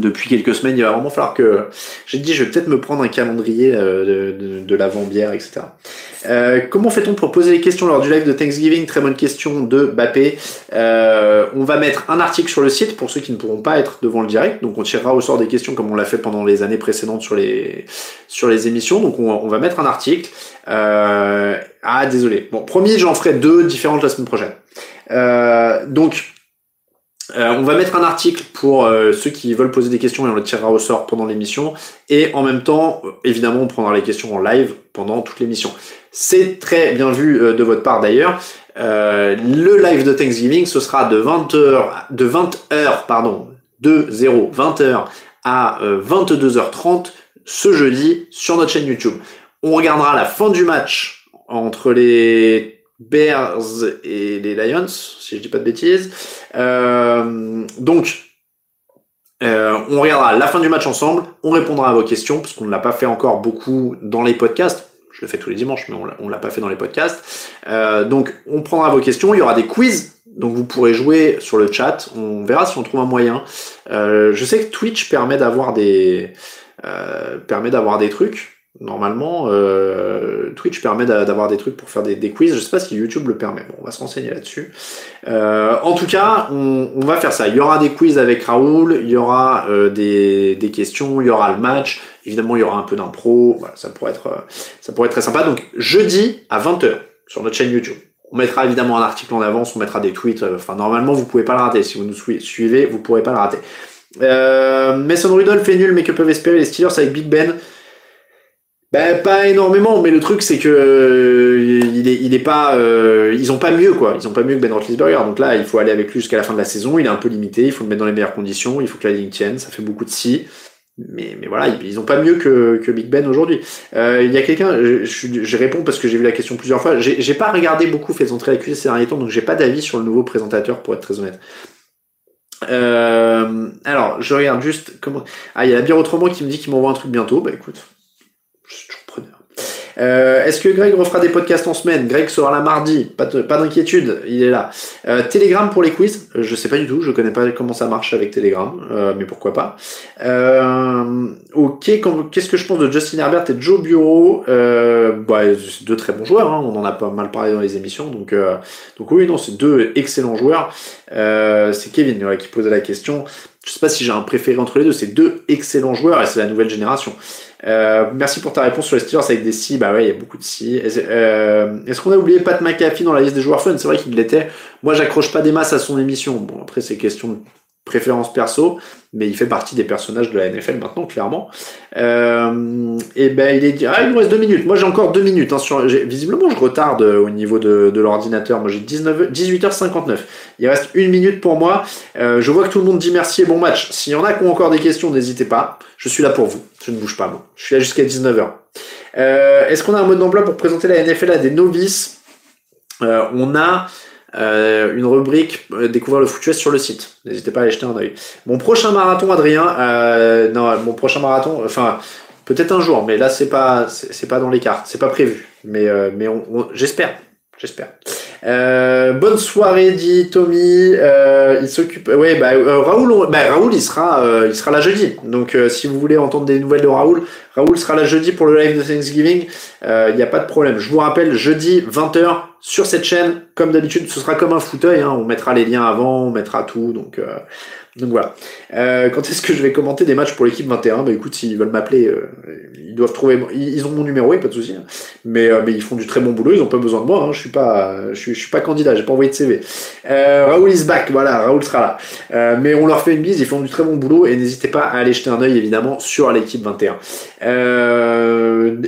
depuis quelques semaines, il va vraiment falloir que... J'ai dit, je vais peut-être me prendre un calendrier euh, de, l'avant-bière, etc. Euh, comment fait-on pour poser les questions lors du live de Thanksgiving? Très bonne question de Bappé. Euh, on va mettre un article sur le site pour ceux qui ne pourront pas être devant le direct. Donc on tirera au sort des questions comme on l'a fait pendant les années précédentes sur les, sur les émissions. Donc on, on va mettre un article. ah désolé. Bon, promis, j'en ferai deux différentes la semaine prochaine. donc euh, on va mettre un article pour euh, ceux qui veulent poser des questions et on le tirera au sort pendant l'émission. Et en même temps, euh, évidemment, on prendra les questions en live pendant toute l'émission. C'est très bien vu de votre part d'ailleurs. le live de Thanksgiving, ce sera de 20h, de 20h, pardon, de 0, 20h à 22h30 ce jeudi sur notre chaîne YouTube. On regardera la fin du match entre les Bears et les Lions, si je dis pas de bêtises. Euh, donc, euh, on regardera la fin du match ensemble, on répondra à vos questions, parce qu'on ne l'a pas fait encore beaucoup dans les podcasts. Je le fais tous les dimanches, mais on ne l'a pas fait dans les podcasts. Euh, donc, on prendra vos questions, il y aura des quiz, donc vous pourrez jouer sur le chat, on verra si on trouve un moyen. je sais que Twitch permet d'avoir des... permet d'avoir des trucs. Normalement, euh, Twitch permet d'avoir des trucs pour faire des, quiz. Je sais pas si YouTube le permet. Bon, on va se renseigner là-dessus. Euh, en tout cas, on, va faire ça. Il y aura des quiz avec Raoul, il y aura euh, des, questions, il y aura le match. Évidemment, il y aura un peu d'impro. Voilà, ça pourrait être, ça pourrait être très sympa. Donc, jeudi à 20h sur notre chaîne YouTube. On mettra évidemment un article en avance, on mettra des tweets. Enfin, normalement, vous pouvez pas le rater. Si vous nous suivez, vous pourrez pas le rater. Mason Rudolph est nul, mais que peuvent espérer les Steelers avec Big Ben? Ben, pas énormément, mais le truc c'est que euh, il, est, il est pas, euh, ils ont pas mieux quoi, ils ont pas mieux que Ben Roethlisberger. Donc là, il faut aller avec lui jusqu'à la fin de la saison. Il est un peu limité, il faut le mettre dans les meilleures conditions, il faut que la ligne tienne. Ça fait beaucoup de si, mais, mais voilà, ils, ont pas mieux que, que Big Ben aujourd'hui. Euh, il y a quelqu'un, je, réponds parce que j'ai vu la question plusieurs fois. J'ai pas regardé beaucoup fait entrer la cuisse ces derniers temps, donc j'ai pas d'avis sur le nouveau présentateur pour être très honnête. alors, je regarde juste comment. Ah, il y a la bière autrement qui me dit qu'il m'envoie un truc bientôt. Bah écoute, euh, Est-ce que Greg refera des podcasts en semaine Greg sera là mardi, pas, d'inquiétude, il est là. Euh, Telegram pour les quiz, je sais pas du tout, je connais pas comment ça marche avec Telegram, euh, mais pourquoi pas. Euh, ok, qu'est-ce que je pense de Justin Herbert et Joe Bureau euh, bah, C'est deux très bons joueurs, hein, on en a pas mal parlé dans les émissions, donc, euh, donc oui, non, c'est deux excellents joueurs. c'est Kevin qui posait la question. Je sais pas si j'ai un préféré entre les deux, c'est deux excellents joueurs et c'est la nouvelle génération. Euh, merci pour ta réponse sur les Steelers avec des si. Bah ouais, il y a beaucoup de si. Euh, est-ce qu'on a oublié Pat McAfee dans la liste des joueurs fun? C'est vrai qu'il l'était. Moi, j'accroche pas des masses à son émission. Bon, après, c'est question préférence perso, mais il fait partie des personnages de la NFL maintenant, clairement. Euh, et ben il est dit, ah il nous reste deux minutes. Moi j'ai encore deux minutes. Hein, visiblement je retarde euh, au niveau de, de l'ordinateur. Moi j'ai 18h59. Il reste une minute pour moi. Euh, je vois que tout le monde dit merci et bon match. S'il y en a qui ont encore des questions, n'hésitez pas. Je suis là pour vous. Je ne bouge pas moi. Je suis là jusqu'à 19h. Euh, Est-ce qu'on a un mode d'emploi pour présenter la NFL à des novices? On a euh, une rubrique euh, découvrir le foot sur le site. N'hésitez pas à aller jeter un oeil. Mon prochain marathon, Adrien, euh, non, mon prochain marathon, enfin peut-être un jour, mais là c'est pas c'est pas dans les cartes, c'est pas prévu. Mais mais on, j'espère, j'espère. bonne soirée, dit Tommy. il s'occupe. Oui, bah, Raoul, bah, Raoul, il sera, il sera là jeudi. Donc, si vous voulez entendre des nouvelles de Raoul, Raoul sera là jeudi pour le live de Thanksgiving. Il n'y a pas de problème. Je vous rappelle, jeudi 20h sur cette chaîne, comme d'habitude, ce sera comme un fauteuil. Hein. On mettra les liens avant, on mettra tout. Donc, euh, donc voilà. Euh, quand est-ce que je vais commenter des matchs pour l'équipe 21 Bah écoute, s'ils veulent m'appeler, euh, ils doivent trouver. Ils ont mon numéro, et pas de souci. Hein. Mais, mais ils font du très bon boulot. Ils ont pas besoin de moi. Hein. Je suis pas, je suis, je suis pas candidat. J'ai pas envoyé de CV. Raoul is back. Voilà, Raoul sera là. mais on leur fait une bise. Ils font du très bon boulot et n'hésitez pas à aller jeter un œil évidemment sur l'équipe 21.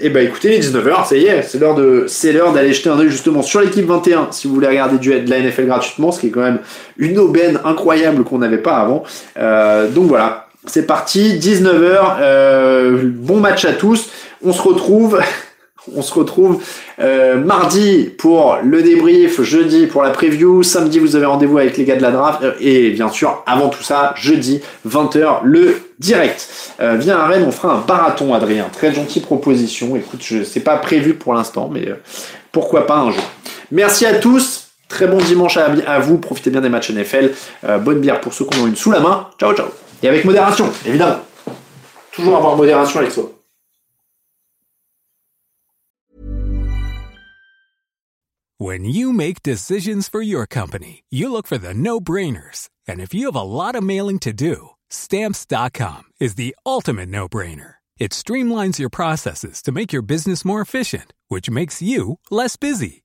et bah écoutez, les 19h, ça y est, c'est l'heure c'est l'heure d'aller jeter un œil justement sur l'équipe 21 si vous voulez regarder du de la NFL gratuitement, ce qui est quand même une aubaine incroyable qu'on n'avait pas avant. Euh, donc voilà, c'est parti, 19h, euh, bon match à tous. On se retrouve. On se retrouve euh, mardi pour le débrief, jeudi pour la preview, samedi vous avez rendez-vous avec les gars de la draft et bien sûr avant tout ça, jeudi 20h le direct. viens à Rennes, on fera un marathon Adrien, très gentille proposition. Écoute, je c'est pas prévu pour l'instant mais pourquoi pas un jour. Merci à tous. Très bon dimanche à, vous, profitez bien des matchs NFL. Euh, bonne bière pour ceux qui ont une sous la main. Ciao, ciao. Et avec modération, évidemment. Toujours avoir modération avec soi. When you make decisions for your company, you look for the no-brainers. And if you have a lot of mailing to do, stamps.com is the ultimate no-brainer. It streamlines your processes to make your business more efficient, which makes you less busy.